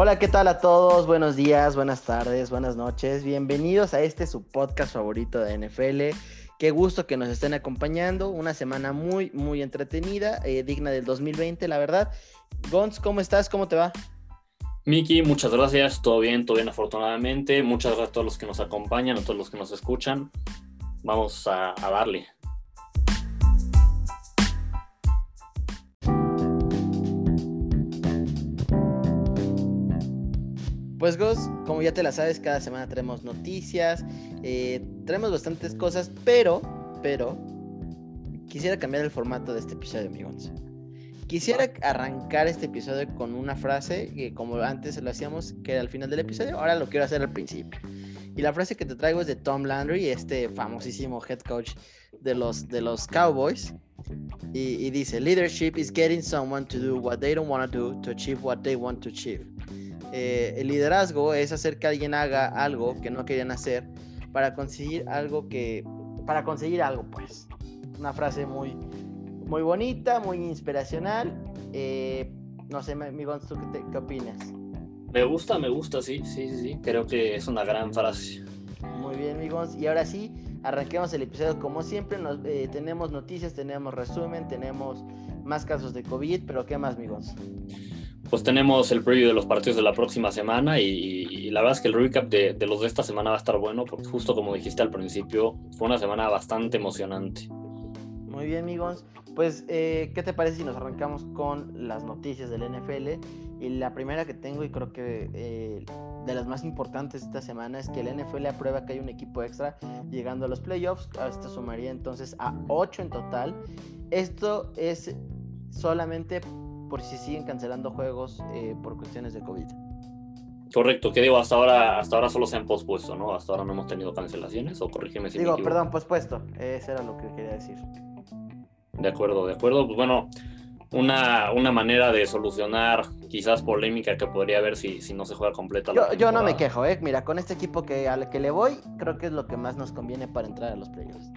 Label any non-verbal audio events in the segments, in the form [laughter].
Hola, ¿qué tal a todos? Buenos días, buenas tardes, buenas noches. Bienvenidos a este su podcast favorito de NFL. Qué gusto que nos estén acompañando. Una semana muy, muy entretenida, eh, digna del 2020, la verdad. Gons, ¿cómo estás? ¿Cómo te va? Miki, muchas gracias. Todo bien, todo bien, afortunadamente. Muchas gracias a todos los que nos acompañan, a todos los que nos escuchan. Vamos a darle. Pues Gos, como ya te la sabes, cada semana traemos noticias, eh, traemos bastantes cosas, pero, pero, quisiera cambiar el formato de este episodio, amigos. Quisiera arrancar este episodio con una frase que como antes lo hacíamos, que era al final del episodio, ahora lo quiero hacer al principio. Y la frase que te traigo es de Tom Landry, este famosísimo head coach de los, de los Cowboys. Y, y dice, leadership is getting someone to do what they don't want to do to achieve what they want to achieve. Eh, el liderazgo es hacer que alguien haga algo que no querían hacer para conseguir algo que, para conseguir algo, pues. Una frase muy, muy bonita, muy inspiracional. Eh, no sé, amigos, ¿tú qué, qué, opinas? Me gusta, me gusta, sí, sí, sí, creo que es una gran frase. Muy bien, amigos, y ahora sí, arranquemos el episodio como siempre. Nos, eh, tenemos noticias, tenemos resumen, tenemos más casos de COVID, pero ¿qué más, amigos? Pues tenemos el preview de los partidos de la próxima semana y, la verdad es que el recap de, de, los de esta semana va a estar bueno porque justo como dijiste al principio, fue una semana bastante emocionante. Muy bien, amigos. Pues, eh, ¿qué te parece si nos arrancamos con las noticias del NFL? Y la primera que tengo y creo que eh, de las más importantes esta semana es que el NFL aprueba que hay un equipo extra llegando a los playoffs. Esto sumaría entonces a 8 en total. Esto es solamente por si siguen cancelando juegos eh, por cuestiones de COVID. Correcto, que digo, hasta ahora, hasta ahora solo se han pospuesto, ¿no? Hasta ahora no hemos tenido cancelaciones, o corrígeme si Digo, me perdón, pospuesto, eso era lo que quería decir. De acuerdo, de acuerdo, pues bueno, una, una manera de solucionar quizás polémica que podría haber si, si no se juega completa. Yo, yo no me quejo, ¿eh? Mira, con este equipo que, al que le voy, creo que es lo que más nos conviene para entrar a los playoffs.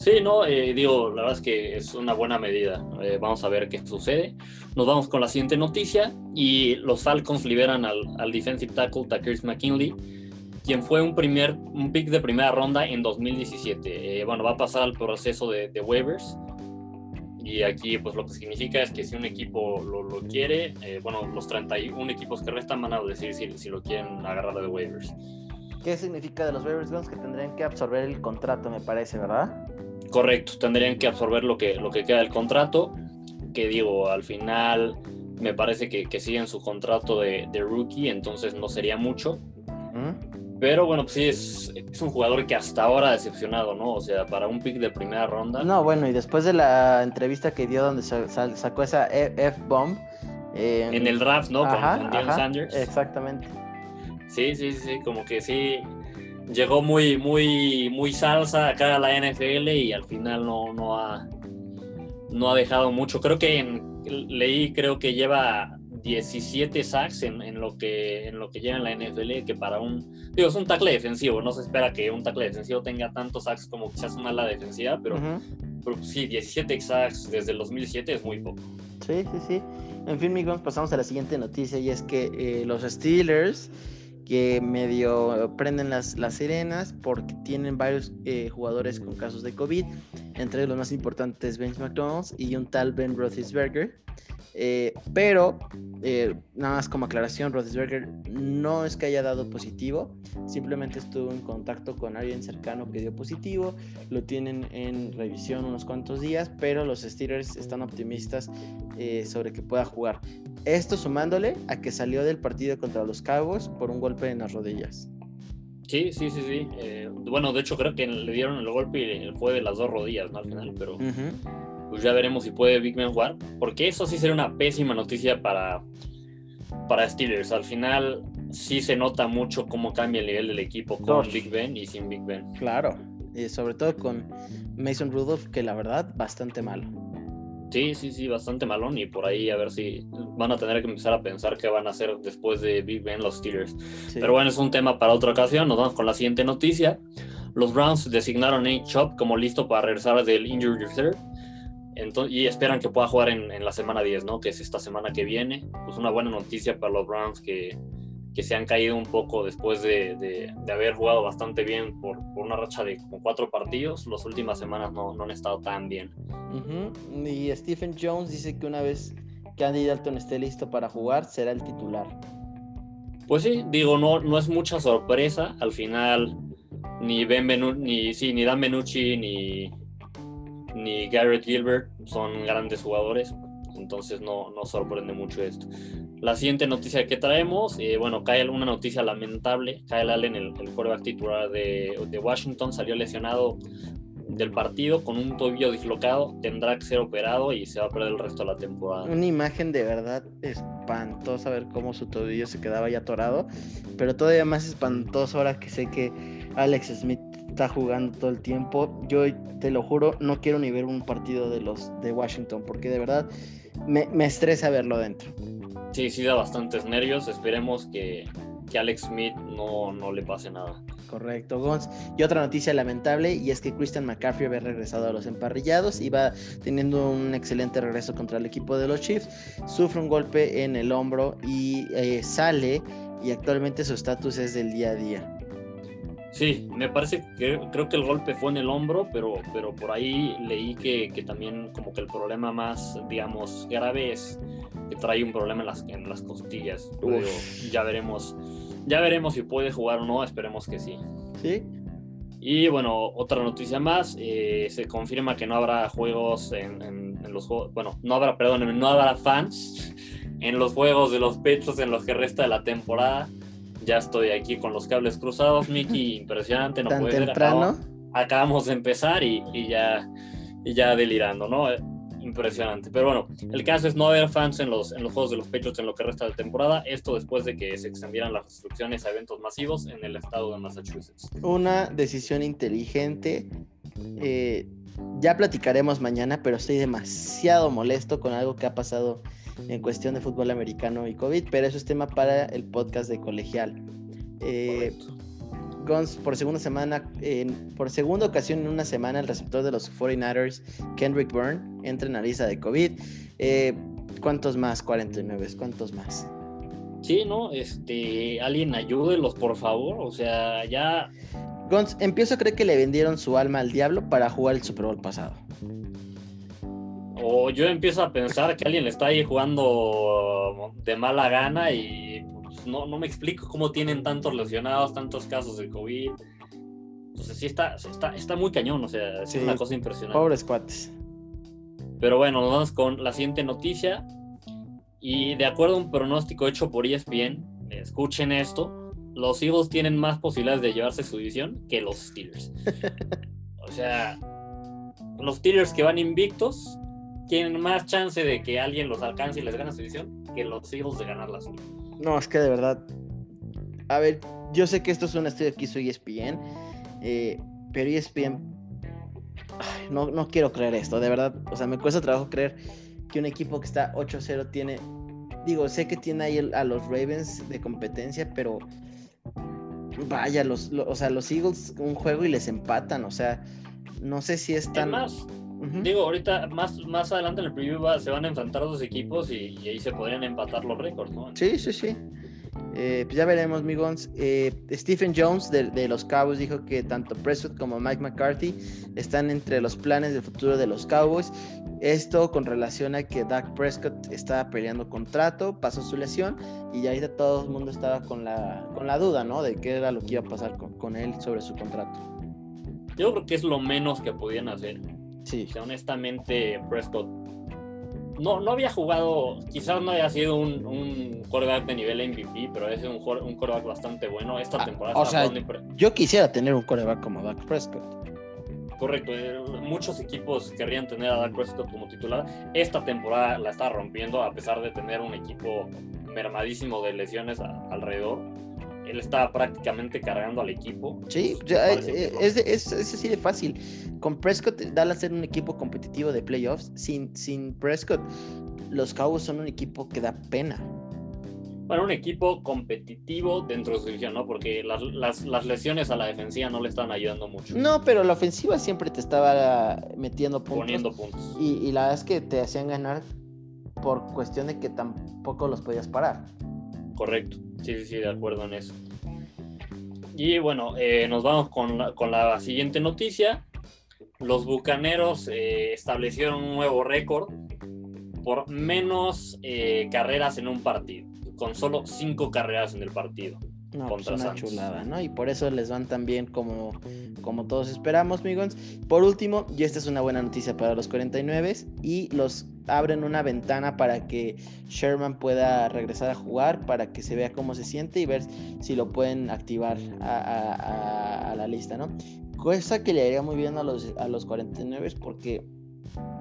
Sí, no, eh, digo, la verdad es que es una buena medida. Eh, vamos a ver qué sucede. Nos vamos con la siguiente noticia y los Falcons liberan al, al defensive tackle Takers McKinley, quien fue un primer un pick de primera ronda en 2017. Eh, bueno, va a pasar al proceso de, de, waivers y aquí pues lo que significa es que si un equipo lo, lo quiere, eh, bueno, los 31 equipos que restan van a decir si, si lo quieren agarrar de waivers. ¿Qué significa de los waivers? Que tendrían que absorber el contrato, me parece, ¿verdad? Correcto, tendrían que absorber lo que, lo que queda del contrato, que digo, al final me parece que, que siguen su contrato de, de, rookie, entonces no sería mucho. ¿Mm? Pero bueno, pues sí, es, es, un jugador que hasta ahora ha decepcionado, ¿no? O sea, para un pick de primera ronda. No, bueno, y después de la entrevista que dio donde sacó esa F-bomb. Eh, en el draft, ¿no? Ajá, con, con Sanders. Exactamente. Sí, sí, sí, como que sí, llegó muy, muy, muy salsa acá a la NFL y al final no, no, ha, no ha dejado mucho. Creo que en, leí, creo que lleva 17 sacks en, en, lo que, en lo que lleva en la NFL, que para un, digo, es un tackle defensivo, no se espera que un tackle defensivo tenga tantos sacks como quizás una ala defensiva, pero, uh -huh. pero sí, 17 sacks desde el 2007 es muy poco. Sí, sí, sí. En fin, amigos, pasamos a la siguiente noticia y es que eh, los Steelers que medio prenden las, las sirenas porque tienen varios eh, jugadores con casos de COVID, entre los más importantes Vince McDonald's y un tal Ben Roethlisberger. Eh, pero, eh, nada más como aclaración, Roethlisberger no es que haya dado positivo, simplemente estuvo en contacto con alguien cercano que dio positivo, lo tienen en revisión unos cuantos días, pero los Steelers están optimistas eh, sobre que pueda jugar. Esto sumándole a que salió del partido contra los Cowboys por un golpe en las rodillas. Sí, sí, sí, sí. Bueno, de hecho creo que le dieron el golpe y fue de las dos rodillas, ¿no? Al final, pero... Uh -huh pues ya veremos si puede Big Ben jugar, porque eso sí sería una pésima noticia para, para Steelers. Al final sí se nota mucho cómo cambia el nivel del equipo con. Big Ben y sin Big Ben. Claro, y sobre todo con Mason Rudolph, que la verdad, bastante malo. Sí, sí, sí, bastante malón y por ahí a ver si van a tener que empezar a pensar qué van a hacer después de Big Ben los Steelers. Sí. Pero bueno, es un tema para otra ocasión. Nos vamos con la siguiente noticia. Los Browns designaron a Nate Chop como listo para regresar del injury reserve y esperan que pueda jugar en, la semana 10, ¿no? Que es esta semana que viene. Pues una buena noticia para los Browns que, que se han caído un poco después de, de, haber jugado bastante bien por, por, una racha de como cuatro partidos. Las últimas semanas no, no han estado tan bien. Y Stephen Jones dice que una vez que Andy Dalton esté listo para jugar, será el titular. Pues sí, digo, no, no es mucha sorpresa. Al final, ni Ben ni, sí, ni Dan Benucci ni, ni Garrett Gilbert son grandes jugadores. Entonces no, sorprende mucho esto. La siguiente noticia que traemos, eh, bueno, cae una noticia lamentable. Kyle Allen, el, el quarterback titular de, de, Washington, salió lesionado del partido con un tobillo dislocado. Tendrá que ser operado y se va a perder el resto de la temporada. Una imagen de verdad espantosa ver cómo su tobillo se quedaba ya atorado. Pero todavía más espantoso ahora que sé que Alex Smith está jugando todo el tiempo. Yo te lo juro, no quiero ni ver un partido de los de Washington porque de verdad me, me estresa verlo dentro. Sí, sí da bastantes nervios. Esperemos que, que Alex Smith no, no, le pase nada. Correcto, Gons. Y otra noticia lamentable, y es que Christian McCaffrey había regresado a los emparrillados, iba teniendo un excelente regreso contra el equipo de los Chiefs, sufre un golpe en el hombro y eh, sale, y actualmente su estatus es del día a día. Sí, me parece que creo que el golpe fue en el hombro, pero, pero por ahí leí que, que también como que el problema más, digamos, grave es que trae un problema en las, en las costillas. ya veremos, ya veremos si puede jugar o no, esperemos que sí. Sí. Y bueno, otra noticia más, eh, se confirma que no habrá juegos en, en, los juegos, bueno, no habrá, perdón, no habrá fans en los juegos de los pechos en los que resta de la temporada. Ya estoy aquí con los cables cruzados, Miki, [laughs] impresionante, no puede temprano. acabamos de empezar y, y ya, y ya delirando, ¿no? impresionante. Pero bueno, el caso es no haber fans en los, en los Juegos de los Pechos en lo que resta de temporada. Esto después de que se extendieran las restricciones a eventos masivos en el estado de Massachusetts. Una decisión inteligente. Eh, ya platicaremos mañana, pero estoy demasiado molesto con algo que ha pasado en cuestión de fútbol americano y COVID, pero eso es tema para el podcast de colegial. Eh, Guns por segunda semana, por segunda ocasión en una semana, el receptor de los 49ers, Kendrick Byrne, entra en la lista de COVID. Eh, ¿Cuántos más? 49, ¿cuántos más? Sí, ¿no? Este, alguien ayúdelos, por favor. O sea, ya. Guns, empiezo a creer que le vendieron su alma al diablo para jugar el Super Bowl pasado. O yo empiezo a pensar que alguien le está ahí jugando de mala gana y no, no me explico cómo tienen tantos lesionados, tantos casos de COVID. Entonces sí está, está, está muy cañón, o sea, es una cosa impresionante. Pobres cuates. Pero bueno, nos vamos con la siguiente noticia. Y de acuerdo a un pronóstico hecho por ESPN, escuchen esto, los Eagles tienen más posibilidades de llevarse su división que los Steelers. [laughs] o sea, los Steelers que van invictos tienen más chance de que alguien los alcance y les gane su división que los Eagles de ganar la suya. No, es que de verdad. A ver, yo sé que esto es un estudio que hizo ESPN, eh, pero ESPN. no, no quiero creer esto, de verdad. O sea, me cuesta trabajo creer que un equipo que está 8-0 tiene. Digo, sé que tiene ahí a los Ravens de competencia, pero. Vaya, los, o sea, los Eagles un juego y les empatan, o sea, no sé si es tan. Digo, ahorita más, más adelante en el preview se van a enfrentar dos equipos y, ahí se podrían empatar los récords, ¿no? Sí, sí, sí. Eh, pues ya veremos, Migons. Eh, Stephen Jones de, los Cowboys dijo que tanto Prescott como Mike McCarthy están entre los planes del futuro de los Cowboys. Esto con relación a que Dak Prescott estaba peleando contrato, pasó su lesión y ya ahorita todo el mundo estaba con la, con la duda, ¿no? De qué era lo que iba a pasar con, con él sobre su contrato. Yo creo que es lo menos que podían hacer. Sí. honestamente, Prescott no, no había jugado, quizás no haya sido un, un quarterback de nivel MVP, pero es un, un quarterback bastante bueno. Esta ah, temporada o sea, yo quisiera tener un quarterback como Dak Prescott. Correcto, eh, muchos equipos querrían tener a Dak Prescott como titular. Esta temporada la está rompiendo a pesar de tener un equipo mermadísimo de lesiones alrededor él estaba prácticamente cargando al equipo. Sí, eh, es, es, así de fácil. Con Prescott, Dallas ser un equipo competitivo de playoffs. Sin, sin Prescott, los Cowboys son un equipo que da pena. bueno, un equipo competitivo dentro de su división, ¿no? Porque las, las, las, lesiones a la defensiva no le están ayudando mucho. No, pero la ofensiva siempre te estaba metiendo puntos. Poniendo puntos. Y, y la verdad es que te hacían ganar por cuestión de que tampoco los podías parar. Correcto, sí, sí, sí, de acuerdo en eso. Y bueno, eh, nos vamos con la, con la, siguiente noticia. Los Bucaneros eh, establecieron un nuevo récord por menos eh, carreras en un partido con solo cinco carreras en el partido. No, pues una chulada, ¿no? Y por eso les van tan bien como, como todos esperamos, amigos. Por último, y esta es una buena noticia para los 49 y los abren una ventana para que Sherman pueda regresar a jugar, para que se vea cómo se siente y ver si lo pueden activar a, la lista, ¿no? Cosa que le haría muy bien a los, a los 49 porque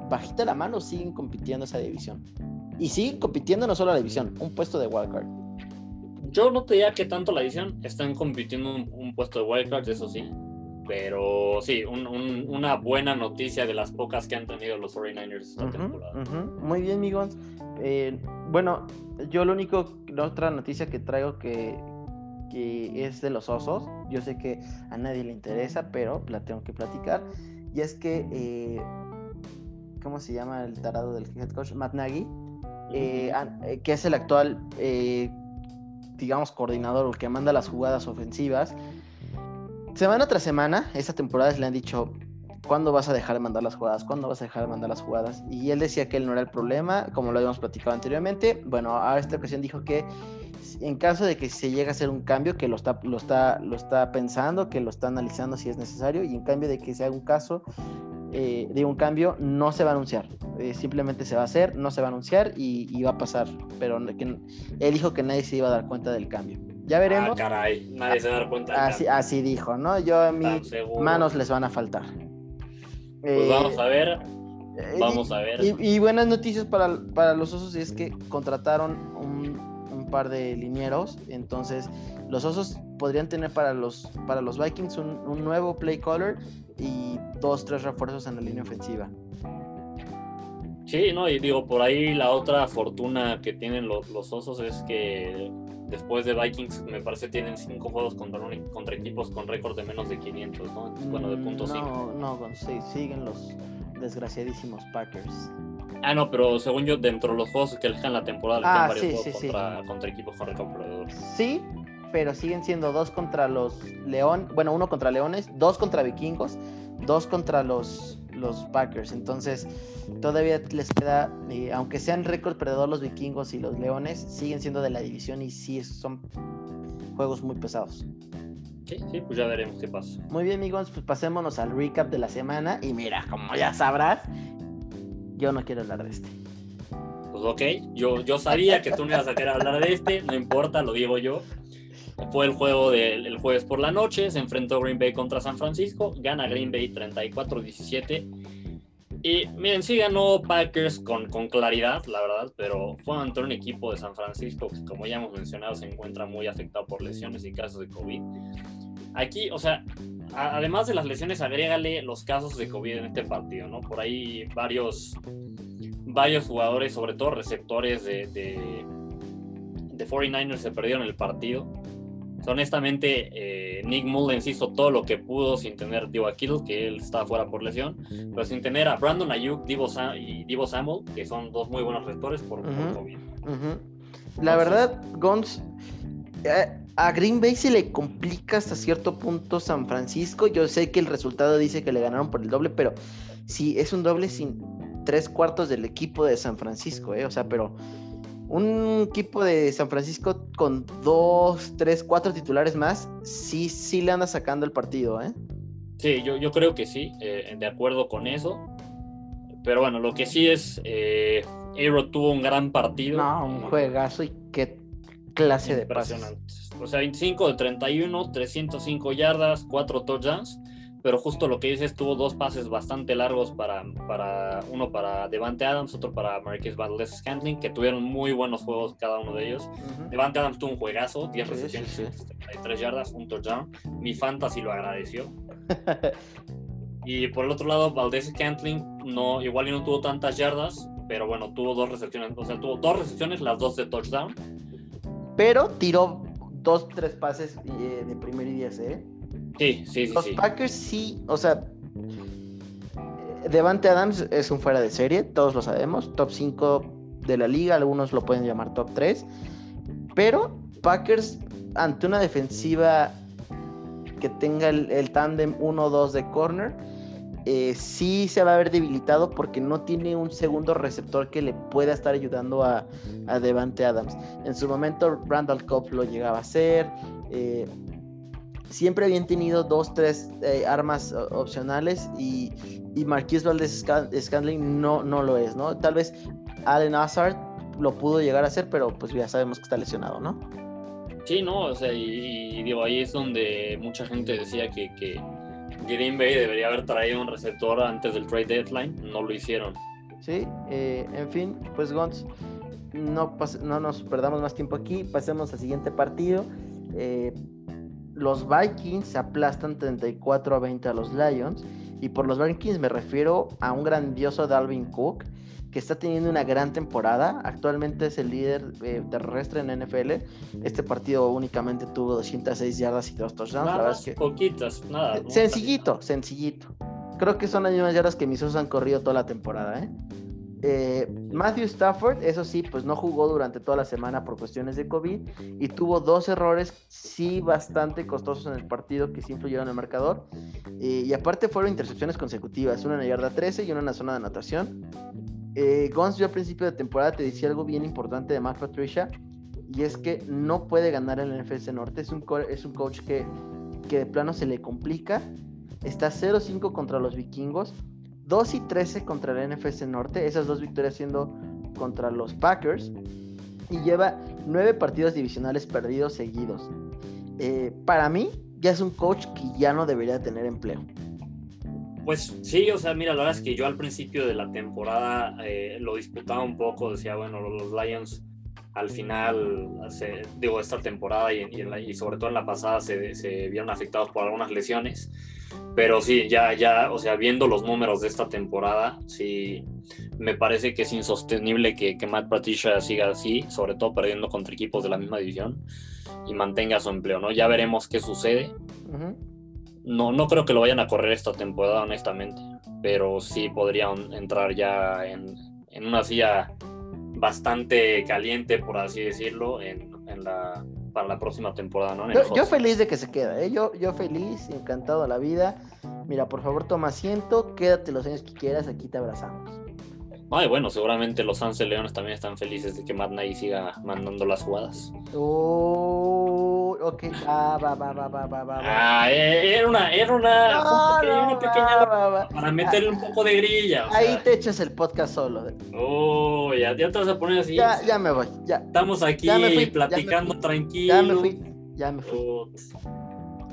bajita la mano siguen compitiendo esa división. Y siguen compitiendo no solo la división, un puesto de wildcard. Yo no te diría que tanto la división están compitiendo un, puesto de wildcard, eso sí. Pero sí, una buena noticia de las pocas que han tenido los 49ers esta temporada. Muy bien, amigos. Eh, bueno, yo lo único, la otra noticia que traigo que, que es de los osos. Yo sé que a nadie le interesa, pero la tengo que platicar. Y es que, eh, ¿cómo se llama el tarado del head coach? Matt Nagy eh, eh, que es el actual, digamos, coordinador, el que manda las jugadas ofensivas. Semana tras semana, esta temporada le han dicho, ¿cuándo vas a dejar de mandar las jugadas? ¿Cuándo vas a dejar de mandar las jugadas? Y él decía que él no era el problema, como lo habíamos platicado anteriormente. Bueno, a esta ocasión dijo que en caso de que se llegue a hacer un cambio, que lo está, lo está, lo está pensando, que lo está analizando si es necesario, y en cambio de que se haga un caso, eh, de un cambio no se va a anunciar. Eh, simplemente se va a hacer, no se va a anunciar y, va a pasar. Pero él dijo que nadie se iba a dar cuenta del cambio. Ya veremos. Ah, caray, nadie se va a dar cuenta. así, así dijo, ¿no? Yo a mis manos les van a faltar. Pues vamos a ver. Vamos a ver. Y, buenas noticias para, para, los osos es que contrataron un, un, par de linieros. Entonces, los osos podrían tener para los, para los Vikings un, un nuevo play caller y dos, tres refuerzos en la línea ofensiva. Sí, no, y digo, por ahí la otra fortuna que tienen los, osos es que después de Vikings, me parece, tienen cinco juegos contra, contra equipos con récord de menos de 500, ¿no? Bueno, de punto No, no, sí, siguen los desgraciadísimos Packers. Ah, no, pero según yo, dentro de los juegos que elijan la temporada, ah, varios juegos contra, contra, equipos con récord perdedor. Sí, pero siguen siendo dos contra los León, bueno, uno contra Leones, dos contra Vikingos, dos contra los, los Packers. Entonces, todavía les queda, eh, aunque sean récord perdedor los Vikingos y los Leones, siguen siendo de la división y sí son juegos muy pesados. Sí, sí, pues ya veremos qué pasa. Muy bien, amigos, pues pasémonos al recap de la semana. Y mira, como ya sabrás, yo no quiero hablar de este. Pues ok, yo, yo sabía que tú no ibas a querer hablar de este, no importa, lo digo yo. Fue el juego del jueves por la noche, se enfrentó Green Bay contra San Francisco, gana Green Bay 34-17. Y miren, sí ganó Packers con, claridad, la verdad, pero fue ante un equipo de San Francisco que, como ya hemos mencionado, se encuentra muy afectado por lesiones y casos de COVID. Aquí, o sea, además de las lesiones, agrégale los casos de COVID en este partido, ¿no? Por ahí varios, varios jugadores, sobre todo receptores de, de, de 49ers, se perdieron el partido honestamente, eh, Nick Mullens hizo todo lo que pudo sin tener Divo Kittle, que él estaba fuera por lesión, pero sin tener a Brandon Ayuk Divo y Divo Samuel, que son dos muy buenos receptores por, COVID. La verdad, Gons, eh, a Green Bay se le complica hasta cierto punto San Francisco. Yo sé que el resultado dice que le ganaron por el doble, pero sí, es un doble sin tres cuartos del equipo de San Francisco, ¿eh? O sea, pero un equipo de San Francisco con dos, tres, cuatro titulares más, sí, sí le anda sacando el partido, ¿eh? Sí, yo, yo creo que sí, eh, de acuerdo con eso. Pero bueno, lo que sí es, eh, Aero tuvo un gran partido. No, un juegazo y qué clase de pases. O sea, 25 de 31, 305 yardas, 4 touchdowns pero justo lo que dices, tuvo dos pases bastante largos para, para uno para Devante Adams, otro para Marquez Valdez Scantling, que tuvieron muy buenos juegos cada uno de ellos. Devante Adams tuvo un juegazo, 10 recepciones, 33 yardas, un touchdown. Mi fantasy lo agradeció. [laughs] y por el otro lado, Valdez Scantling no, igual y no tuvo tantas yardas, pero bueno, tuvo dos recepciones, o sea, tuvo dos recepciones, las dos de touchdown pero tiró dos, tres pases eh, de primer y diez, ¿eh? Sí, sí, sí. Los Packers sí, o sea, Devante Adams es un fuera de serie, todos lo sabemos, top 5 de la liga, algunos lo pueden llamar top 3, pero Packers ante una defensiva que tenga el, el tándem 1-2 de corner, eh, sí se va a ver debilitado porque no tiene un segundo receptor que le pueda estar ayudando a, Devante Adams. En su momento Randall Cobb lo llegaba a hacer. Eh, siempre habían tenido dos, tres eh, armas opcionales y, y Marquis Valdez Scandling no, no lo es, ¿no? Tal vez Allen Hazard lo pudo llegar a hacer, pero pues ya sabemos que está lesionado, ¿no? Sí, no, o sea, y, digo, ahí es donde mucha gente decía que, que Green Bay debería haber traído un receptor antes del trade deadline, no lo hicieron. Sí, eh, en fin, pues Gons, no, no nos perdamos más tiempo aquí, pasemos al siguiente partido. Eh, los Vikings aplastan 34 a 20 a los Lions, y por los Vikings me refiero a un grandioso Dalvin Cook que está teniendo una gran temporada. Actualmente es el líder eh, terrestre en NFL. Este partido únicamente tuvo 206 yardas y dos touchdowns. Nada, poquitas, nada. Sencillito, sencillito. Creo que son las mismas yardas que mis han corrido toda la temporada, ¿eh? ¿Eh? Matthew Stafford, eso sí, pues no jugó durante toda la semana por cuestiones de COVID y tuvo dos errores, sí, bastante costosos en el partido que sí influyeron en el marcador. Eh, y aparte fueron intercepciones consecutivas, una en la yarda 13 y una en la zona de anotación. Eh, Gons, yo al principio de temporada te decía algo bien importante de Matt Patricia, y es que no puede ganar el NFC Norte. Es un, es un coach que, que de plano se le complica. Está 0-5 contra los vikingos, 2 y 13 contra el NFC Norte, esas dos victorias siendo contra los Packers, y lleva 9 partidos divisionales perdidos seguidos. Eh, para mí, ya es un coach que ya no debería tener empleo. Pues sí, o sea, mira, la verdad es que yo al principio de la temporada eh, lo disputaba un poco, decía, bueno, los Lions al final, digo, esta temporada y, y, sobre todo en la pasada se, se, vieron afectados por algunas lesiones, pero sí, ya, ya, o sea, viendo los números de esta temporada, sí, me parece que es insostenible que, que Matt Patricia siga así, sobre todo perdiendo contra equipos de la misma división y mantenga su empleo, ¿no? Ya veremos qué sucede. No, no creo que lo vayan a correr esta temporada, honestamente, pero sí podrían entrar ya en, una silla bastante caliente, por así decirlo, en, la, para la próxima temporada, ¿no? Yo, feliz de que se queda, ¿eh? yo, yo feliz, encantado de la vida. Mira, por favor, toma asiento, quédate los años que quieras, aquí te abrazamos. Ay, bueno, seguramente los Sanse Leones también están felices de que Matt Nagy siga mandando las jugadas. Oh, ok, va, va, va, va, va, va. Ah, eh, era una, era una, una pequeña para meterle un poco de grilla. ahí te echas el podcast solo. Oh, ya, ya te vas a poner así. Ya, ya me voy, ya. Estamos aquí platicando tranquilo. Ya me fui, ya me fui.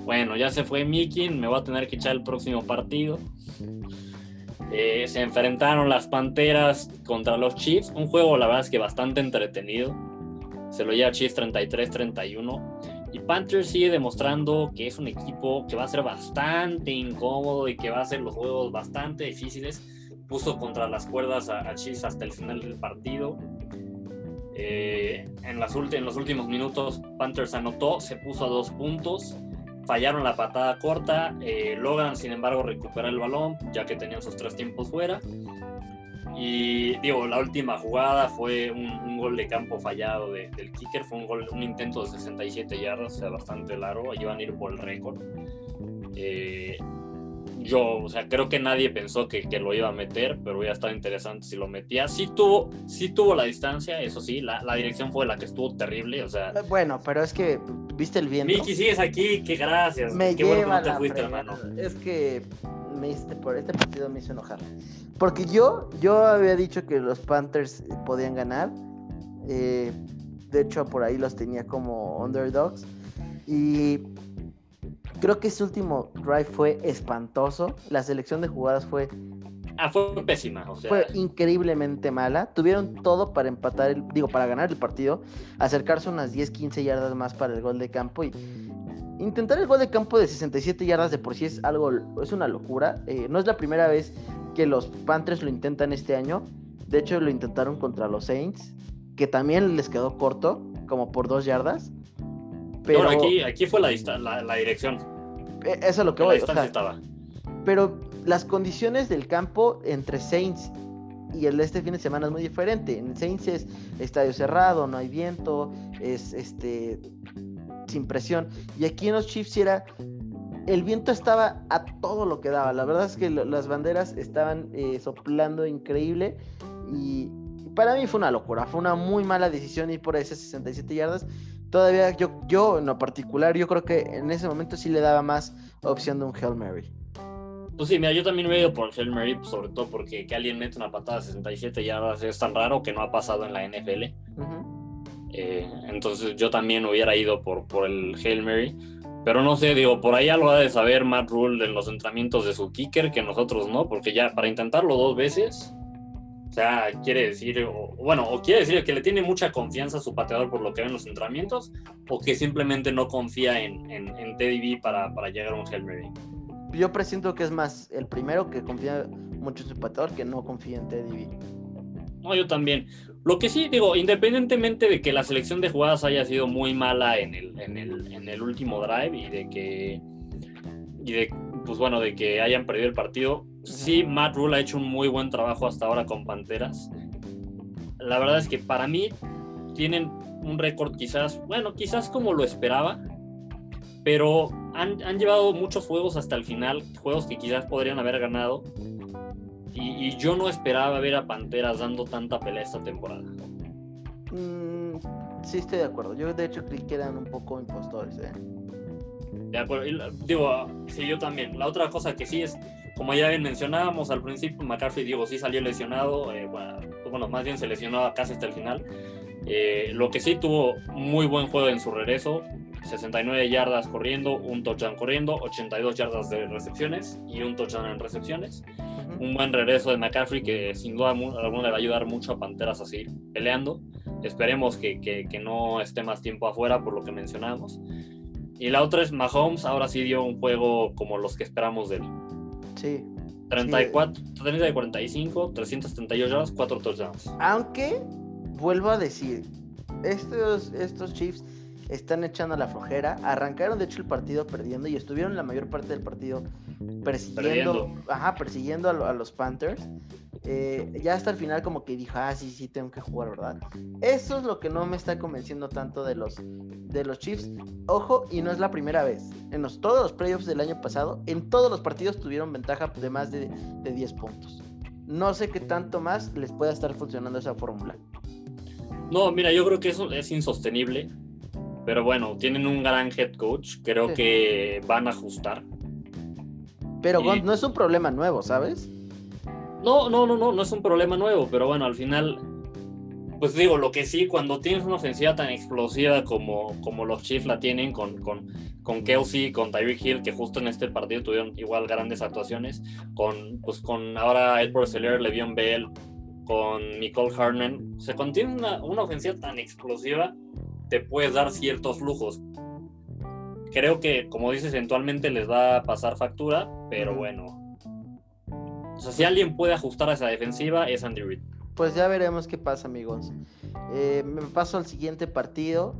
Bueno, ya se fue Mickey, me voy a tener que echar el próximo partido. Eh, se enfrentaron las Panteras contra los Chiefs. Un juego, la verdad es que bastante entretenido. Se lo lleva Chiefs 33-31. Y Panthers sigue demostrando que es un equipo que va a ser bastante incómodo y que va a hacer los juegos bastante difíciles. Puso contra las cuerdas a, Chiefs hasta el final del partido. Eh, en, las en los últimos minutos, Panthers anotó, se puso a dos puntos fallaron la patada corta, eh, logran sin embargo recuperar el balón ya que tenían sus tres tiempos fuera. Y digo, la última jugada fue un, gol de campo fallado del kicker, fue un, gol, un intento de 67 yardas, o sea, bastante largo, iban a ir por el récord. Eh, yo, o sea, creo que nadie pensó que, que, lo iba a meter, pero hubiera estado interesante si lo metía. Sí tuvo, sí tuvo la distancia, eso sí, la, la dirección fue la que estuvo terrible, o sea. Bueno, pero es que, ¿viste el viento? Miki, sigues aquí, que gracias. Me Qué bueno que no te fuiste, hermano. Es que me hiciste, por este partido me hizo enojar. Porque yo, yo había dicho que los Panthers podían ganar. Eh, de hecho, por ahí los tenía como underdogs. Y Creo que ese último drive fue espantoso. La selección de jugadas fue. Ah, fue pésima. Fue increíblemente mala. Tuvieron todo para empatar, el, digo, para ganar el partido, acercarse unas 10, 15 yardas más para el gol de campo y intentar el gol de campo de 67 yardas de por sí es algo, es una locura. Eh, no es la primera vez que los Panthers lo intentan este año. De hecho, lo intentaron contra los Saints, que también les quedó corto. como por dos yardas. Pero aquí, aquí fue la, la, dirección. Eso es lo que voy a decir. Pero las condiciones del campo entre Saints y el de este fin de semana es muy diferente. En Saints es estadio cerrado, no hay viento, es este sin presión. Y aquí en los Chiefs era el viento estaba a todo lo que daba. La verdad es que las banderas estaban eh, soplando increíble y para mí fue una locura. Fue una muy mala decisión ir por esas 67 yardas. Todavía yo, yo en lo particular, yo creo que en ese momento sí le daba más opción de un Hail Mary. Pues sí, mira, yo también me he ido por Hail Mary, pues, sobre todo porque que alguien mete una patada de 67 yardas es tan raro que no ha pasado en la NFL. Eh, entonces yo también hubiera ido por, por el Hail Mary. Pero no sé, digo, por ahí algo ha de saber Matt Rule en los entrenamientos de su kicker que nosotros no, porque ya para intentarlo dos veces, sea, quiere decir, bueno, o quiere decir que le tiene mucha confianza a su pateador por lo que ve en los entrenamientos, o que simplemente no confía en, en, Teddy B para, para llegar a un Hail Mary. Yo presiento que es más el primero que confía mucho en su pateador que no confía en Teddy B. No, yo también. Lo que sí digo, independientemente de que la selección de jugadas haya sido muy mala en el, en el, en el último drive y de que y de pues bueno, de que hayan perdido el partido, sí Matt Rule ha hecho un muy buen trabajo hasta ahora con Panteras. La verdad es que para mí tienen un récord quizás, bueno, quizás como lo esperaba, pero han, han llevado muchos juegos hasta el final, juegos que quizás podrían haber ganado y, yo no esperaba ver a Panteras dando tanta pelea esta temporada. Mm, sí, estoy de acuerdo. Yo de hecho creí que eran un poco impostores. ¿eh? De acuerdo. digo, sí, yo también. La otra cosa que sí es, como ya mencionábamos al principio, McCarthy, digo, sí salió lesionado. Eh, bueno, más bien se lesionó casi hasta el final. Eh, lo que sí tuvo muy buen juego en su regreso, 69 yardas corriendo, un touchdown corriendo, 82 yardas de recepciones y un touchdown en recepciones un buen regreso de McCaffrey que sin duda alguna le va a ayudar mucho a Panteras a seguir peleando. Esperemos que, que, no esté más tiempo afuera por lo que mencionamos. Y la otra es Mahomes, ahora sí dio un juego como los que esperamos de él. Sí. 34, 30 de 45, 338 yardas, 4 touchdowns. Aunque, vuelvo a decir, estos, estos Chiefs están echando la flojera. Arrancaron de hecho el partido perdiendo y estuvieron la mayor parte del partido persiguiendo, ajá, persiguiendo a, los Panthers. Eh, ya hasta el final como que dijo, ah, sí, sí, tengo que jugar, ¿verdad? Eso es lo que no me está convenciendo tanto de los, de los Chiefs. Ojo, y no es la primera vez. En los, todos los playoffs del año pasado, en todos los partidos tuvieron ventaja de más de, de 10 puntos. No sé qué tanto más les pueda estar funcionando esa fórmula. No, mira, yo creo que eso es insostenible. Pero bueno, tienen un gran head coach. Creo que van a ajustar. Pero no es un problema nuevo, ¿sabes? No, no, no, no, no es un problema nuevo. Pero bueno, al final, pues digo, lo que sí, cuando tienes una ofensiva tan explosiva como, como los Chiefs la tienen con, con, con Kelsey, con Tyreek Hill, que justo en este partido tuvieron igual grandes actuaciones, con, pues con ahora Edward Seller, Le'Veon Bell, con Nicole Harnan. Se contiene una, una ofensiva tan explosiva te puedes dar ciertos lujos. Creo que, como dices, eventualmente les va a pasar factura, pero bueno. O sea, si alguien puede ajustar a esa defensiva, es Andy Reid. Pues ya veremos qué pasa, amigos. Eh, me paso al siguiente partido.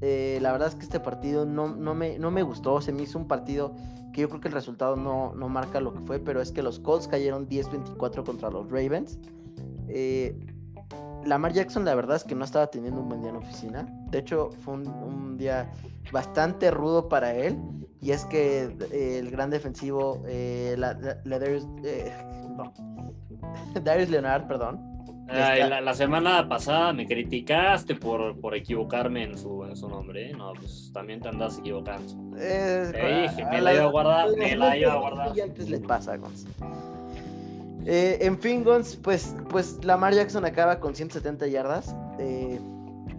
Eh, la verdad es que este partido no, no, me, no me gustó. Se me hizo un partido que yo creo que el resultado no, no marca lo que fue, pero es que los Colts cayeron 10-24 contra los Ravens. Eh, Lamar Jackson la verdad es que no estaba teniendo un buen día en oficina. De hecho, fue un, día bastante rudo para él. Y es que eh, el gran defensivo, eh, la, Darius, eh, [laughs] Leonard, perdón. la, semana pasada me criticaste por, por equivocarme en su, su nombre. No, pues también te andas equivocando. [laughs] me la iba a guardar, me la iba a guardar. Y antes les pasa, eh, en fin, Gons, pues, pues Lamar Jackson acaba con 170 yardas. Eh,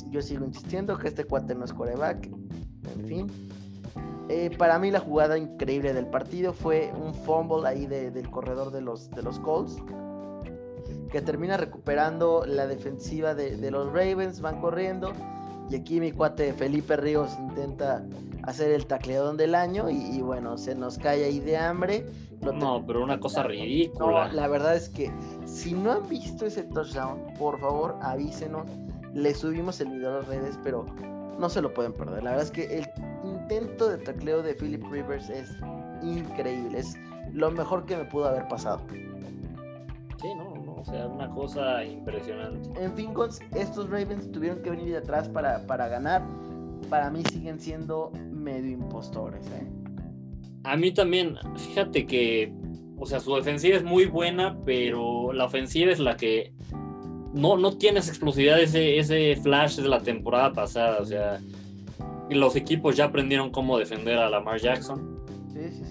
yo sigo insistiendo que este cuate no es coreback. En fin. Eh, para mí la jugada increíble del partido fue un fumble ahí del corredor de los, de los Colts. Que termina recuperando la defensiva de, los Ravens. Van corriendo. Y aquí mi cuate Felipe Ríos intenta hacer el tacleadón del año. Y, y bueno, se nos cae ahí de hambre no, pero una cosa ridícula. la verdad es que si no han visto ese touchdown, por favor avísenos. le subimos el video a las redes, pero no se lo pueden perder. La verdad es que el intento de tacleo de Philip Rivers es increíble, es lo mejor que me pudo haber pasado. Sí, no, no, o sea, una cosa impresionante. En fin, estos Ravens tuvieron que venir de atrás para, para ganar. Para mí siguen siendo medio impostores, ¿eh? A mí también, fíjate que, o sea, su defensiva es muy buena, pero la ofensiva es la que no, no tiene esa explosividad, ese, ese flash de la temporada pasada. O sea, los equipos ya aprendieron cómo defender a Lamar Jackson.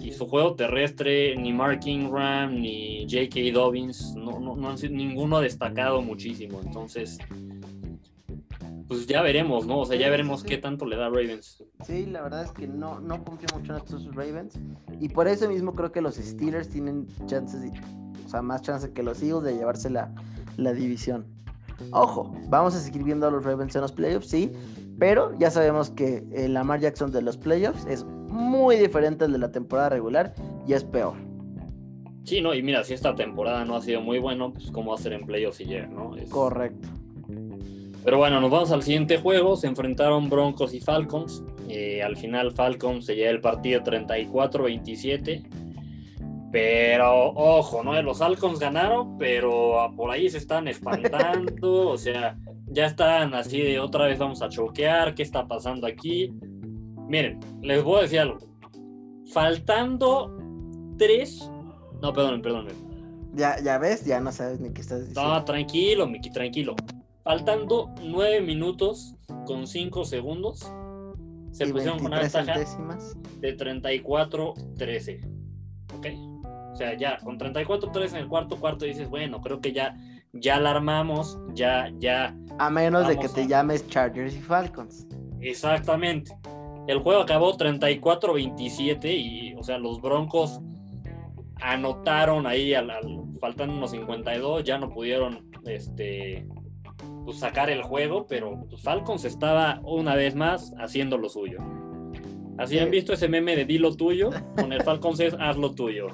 Y su juego terrestre, ni Mark Ingram, ni J.K. Dobbins, no, no, no han sido ninguno destacado muchísimo. Entonces, pues ya veremos, ¿no? O sea, ya veremos qué tanto le da Ravens. Sí, la verdad es que no, no confío mucho en estos Ravens. Y por eso mismo creo que los Steelers tienen chances, o sea, más chances que los Eagles de llevarse la, la división. Ojo, vamos a seguir viendo a los Ravens en los playoffs, sí. Pero ya sabemos que el Lamar Jackson de los playoffs es muy diferente al de la temporada regular y es peor. Sí, no, y mira, si esta temporada no ha sido muy bueno, pues cómo va a ser en playoffs y ya, ¿no? Correcto. Pero bueno, nos vamos al siguiente juego. Se enfrentaron Broncos y Falcons. Eh, al final Falcons se lleva el partido 34-27. Pero ojo, ¿no? Los Falcons ganaron, pero por ahí se están espantando. [laughs] o sea, ya están así de otra vez vamos a choquear. ¿Qué está pasando aquí? Miren, les voy a decir algo. Faltando tres. No, perdón, perdón. Ya, ya ves, ya no sabes ni qué estás diciendo. No, tranquilo, Miki, tranquilo. Faltando 9 minutos con 5 segundos, se pusieron con una ventaja de 34-13. ¿Ok? O sea, ya con 34-13 en el cuarto cuarto dices, bueno, creo que ya, ya la armamos, ya, ya. A menos de que te llames Chargers y Falcons. Exactamente. El juego acabó 34-27 y, o sea, los Broncos anotaron ahí al, al, faltando unos 52, ya no pudieron este, pues, sacar el juego, pero pues, Falcons estaba una vez más haciendo lo suyo. Así han visto ese meme de di lo tuyo, con el Falcons es haz lo tuyo.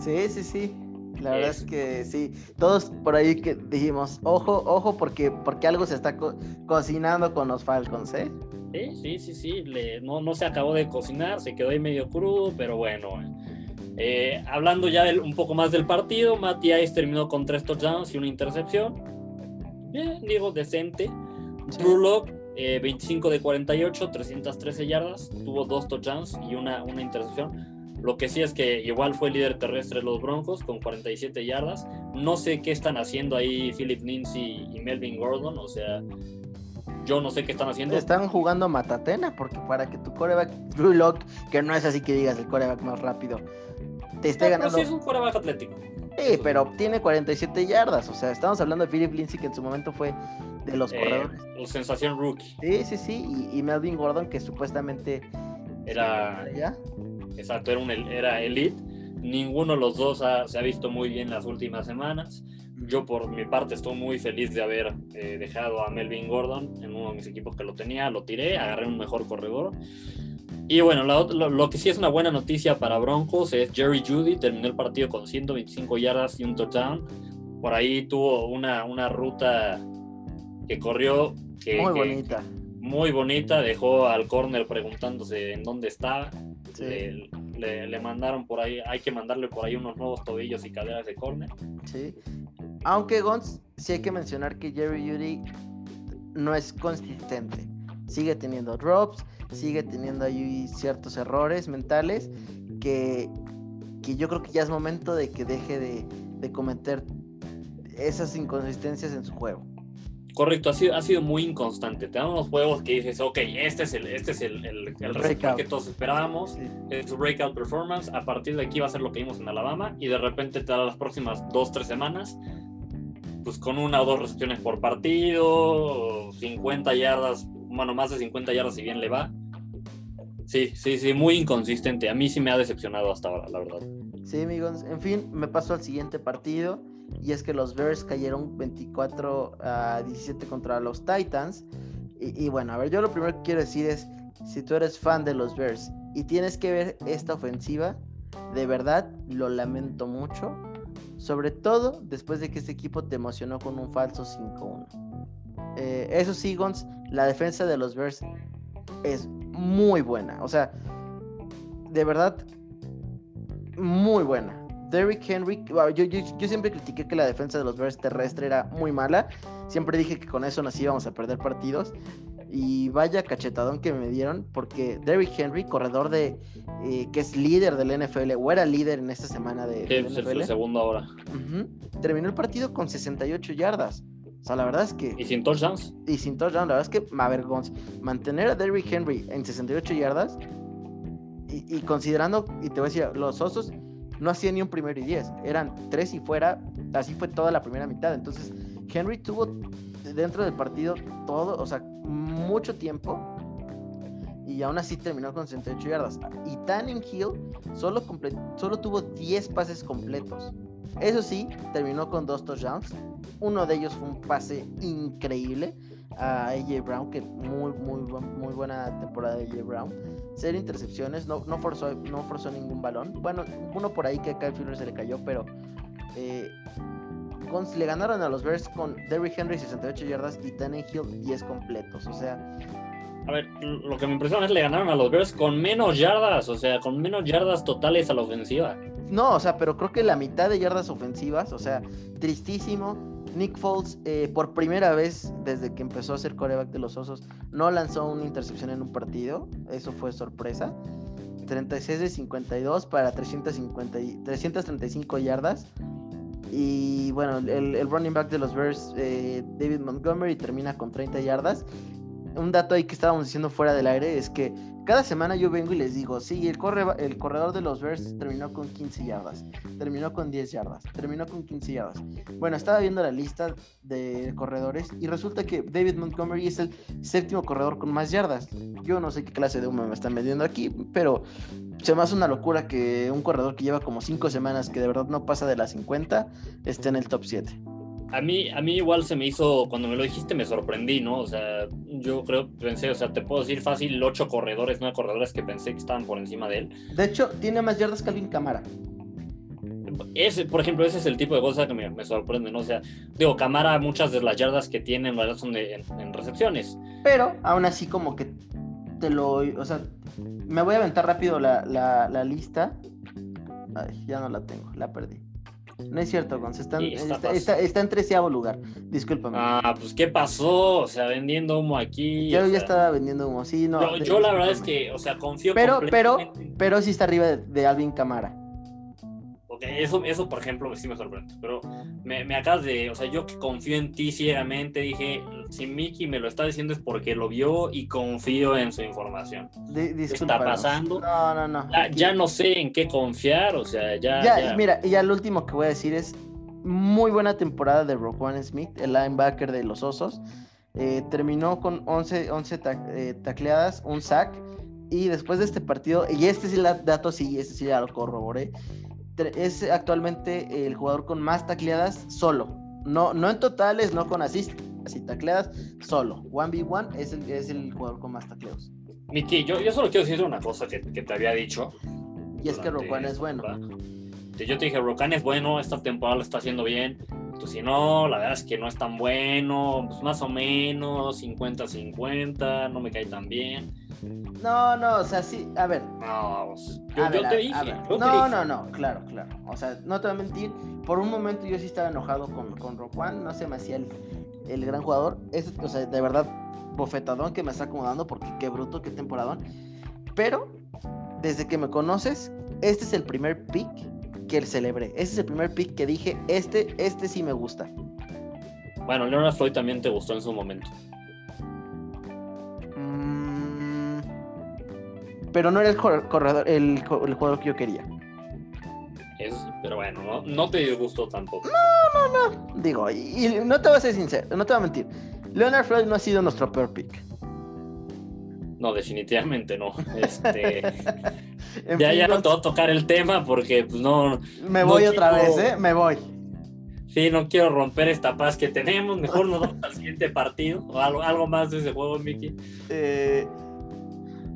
Sí, sí, sí. La verdad es que sí. Todos por ahí que dijimos, ojo, ojo, porque, porque algo se está cocinando con los Falcons, ¿eh? Sí, sí, sí, sí. no, no se acabó de cocinar, se quedó ahí medio crudo, pero bueno. Eh, hablando ya un poco más del partido, Matías terminó con tres touchdowns y una intercepción bien, digo, decente. Drew 25 de 48, 313 yardas, tuvo dos touchdowns y una, una intercepción. Lo que sí es que igual fue líder terrestre de los Broncos con 47 yardas. No sé qué están haciendo ahí Philip Lindsay y Melvin Gordon, o sea, yo no sé qué están haciendo. Están jugando matatena porque para que tu coreback Drew Lock, que no es así que digas el coreback más rápido, te esté ganando. sí es un coreback atlético. Sí, pero tiene 47 yardas. O sea, estamos hablando de Philip Lindsay, que en su momento fue de los eh, corredores. Sensación rookie. Sí, sí, sí. Y, Melvin Gordon, que supuestamente era. ¿Ya? Exacto, era, un, era elite. Ninguno de los dos se ha visto muy bien las últimas semanas. Yo, por mi parte, estoy muy feliz de haber eh, dejado a Melvin Gordon en uno de mis equipos que lo tenía. Lo tiré, agarré un mejor corredor. Y bueno, lo, que sí es una buena noticia para Broncos es Jerry Judy terminó el partido con 125 yardas y un touchdown. Por ahí tuvo una, una ruta que corrió que, muy bonita. Muy bonita, dejó al corner preguntándose en dónde estaba. Le, mandaron por ahí, hay que mandarle por ahí unos nuevos tobillos y caderas de corner. Sí. Aunque Gons, sí hay que mencionar que Jerry Judy no es consistente. Sigue teniendo drops, sigue teniendo ahí ciertos errores mentales que, que yo creo que ya es momento de que deje de, cometer esas inconsistencias en su juego. Correcto, ha sido, ha sido muy inconstante. Te dan unos juegos que dices, ok, este es el, este es el, el, que todos esperábamos, es su breakout performance. A partir de aquí va a ser lo que vimos en Alabama, y de repente te da las próximas dos, tres semanas, pues con una o dos recepciones por partido, 50 yardas, bueno, más de 50 yardas si bien le va. Sí, sí, sí, muy inconsistente. A mí sí me ha decepcionado hasta ahora, la verdad. Sí, amigos. En fin, me paso al siguiente partido. Y es que los Bears cayeron 24 a 17 contra los Titans. Y, bueno, a ver, yo lo primero que quiero decir es, si tú eres fan de los Bears y tienes que ver esta ofensiva, de verdad lo lamento mucho. Sobre todo después de que este equipo te emocionó con un falso 5-1. Eh, eso sí, Gons, la defensa de los Bears es muy buena. O sea, de verdad, muy buena. Derrick Henry, yo, siempre critiqué que la defensa de los Bears terrestre era muy mala. Siempre dije que con eso nos íbamos a perder partidos. Y vaya cachetadón que me dieron, porque Derrick Henry, corredor de eh, que es líder del NFL, o era líder en esta semana de, NFL, segundo ahora. terminó el partido con 68 yardas. O sea, la verdad es que. ¿Y sin touchdowns? Y sin touchdowns, la verdad es que, a ver, mantener a Derrick Henry en 68 yardas y, y, considerando, y te voy a decir, los osos no hacían ni un primero y 10, eran tres y fuera, así fue toda la primera mitad. Entonces, Henry tuvo dentro del partido todo, o sea, mucho tiempo y aún así terminó con 68 yardas. Y Hill solo, solo tuvo 10 pases completos. Eso sí, terminó con dos touchdowns. Uno de ellos fue un pase increíble a AJ Brown, que muy, muy, buena temporada de AJ Brown. Cero intercepciones, no, forzó, ningún balón. Bueno, uno por ahí que a Kyle Fuller se le cayó, pero eh, le ganaron a los Bears con Derrick Henry 68 yardas y Hill 10 completos. O sea, a ver, lo que me impresiona es que le ganaron a los Bears con menos yardas, o sea, con menos yardas totales a la ofensiva. No, o sea, pero creo que la mitad de yardas ofensivas, o sea, tristísimo. Nick Foles, eh, por primera vez desde que empezó a ser coreback de los Osos, no lanzó una intercepción en un partido. Eso fue sorpresa. 36 de 52 para 350 335 yardas. Y bueno, el, running back de los Bears, eh, David Montgomery, termina con 30 yardas. Un dato ahí que estábamos diciendo fuera del aire es que cada semana yo vengo y les digo, sí, el, corre, el corredor de los Bears terminó con 15 yardas, terminó con 10 yardas, terminó con 15 yardas. Bueno, estaba viendo la lista de corredores y resulta que David Montgomery es el séptimo corredor con más yardas. Yo no sé qué clase de humo me están vendiendo aquí, pero se me hace una locura que un corredor que lleva como 5 semanas, que de verdad no pasa de las 50, esté en el top 7 a mí, a mí igual se me hizo, cuando me lo dijiste me sorprendí, ¿no? O sea, yo creo, pensé, o sea, te puedo decir fácil, ocho corredores, nueve corredores que pensé que estaban por encima de él. De hecho, tiene más yardas que Alvin Camara. Ese, por ejemplo, ese es el tipo de cosa que me, sorprende, ¿no? O sea, digo, Camara, muchas de las yardas que tiene en realidad son de, en, recepciones. Pero, aún así, como que te lo, o sea, me voy a aventar rápido la, la, la lista. Ay, ya no la tengo, la perdí. No es cierto, Gonz. Está, está, en treceavo lugar. Discúlpame. Ah, pues ¿qué pasó? O sea, vendiendo humo aquí. Yo ya estaba vendiendo humo, sí, no. Yo, la verdad es que, o sea, confío Pero, pero, pero sí está arriba de Alvin Camara eso, eso, por ejemplo, sí me sorprende. Pero me, me, acabas de. O sea, yo que confío en ti ciegamente, dije: si Mickey me lo está diciendo es porque lo vio y confío en su información. ¿Qué está pasando? No, no, no. Ya, no sé en qué confiar, o sea, ya. Ya, mira, y ya lo último que voy a decir es: muy buena temporada de Roquan Smith, el linebacker de los Osos. Eh, terminó con 11, 11 eh, tacleadas, un sack. Y después de este partido, y este sí el dato sí, este sí ya lo corroboré es actualmente el jugador con más tacleadas solo. No, no en totales, no con assist, así tacleadas solo. 1v1 es el, es el jugador con más tacleos. Miki, yo, yo solo quiero decir una cosa que, que te había dicho. Y es que Rocan es bueno. Yo te dije, Rocan es bueno, esta temporada lo está haciendo bien. Pues si no, la verdad es que no es tan bueno, pues más o menos, 50-50, no me cae tan bien. No, no, o sea, sí, a ver. No, pues, yo, te dije. no, no, no, claro, claro. O sea, no te voy a mentir, por un momento yo sí estaba enojado con, con Roquan, no se me hacía el, gran jugador. Es, o sea, de verdad, bofetadón que me está acomodando, porque qué bruto, qué temporadón. Pero, desde que me conoces, este es el primer pick que celebré. Este es el primer pick que dije, este, este sí me gusta. Bueno, Leonard Floyd también te gustó en su momento. Pero no era el corredor, el, jugador que yo quería. pero bueno, no, te disgustó tampoco. No, no, no. Digo, y, no te voy a ser sincero, no te voy a mentir. Leonard Floyd no ha sido nuestro peor pick. No, definitivamente no. Este, [laughs] ya, ya no te voy a tocar el tema porque pues, no. Me voy otra vez, ¿eh? Me voy. Sí, no quiero romper esta paz que tenemos. Mejor nos vamos al siguiente partido. O algo, algo más de ese juego, Mickey. Eh,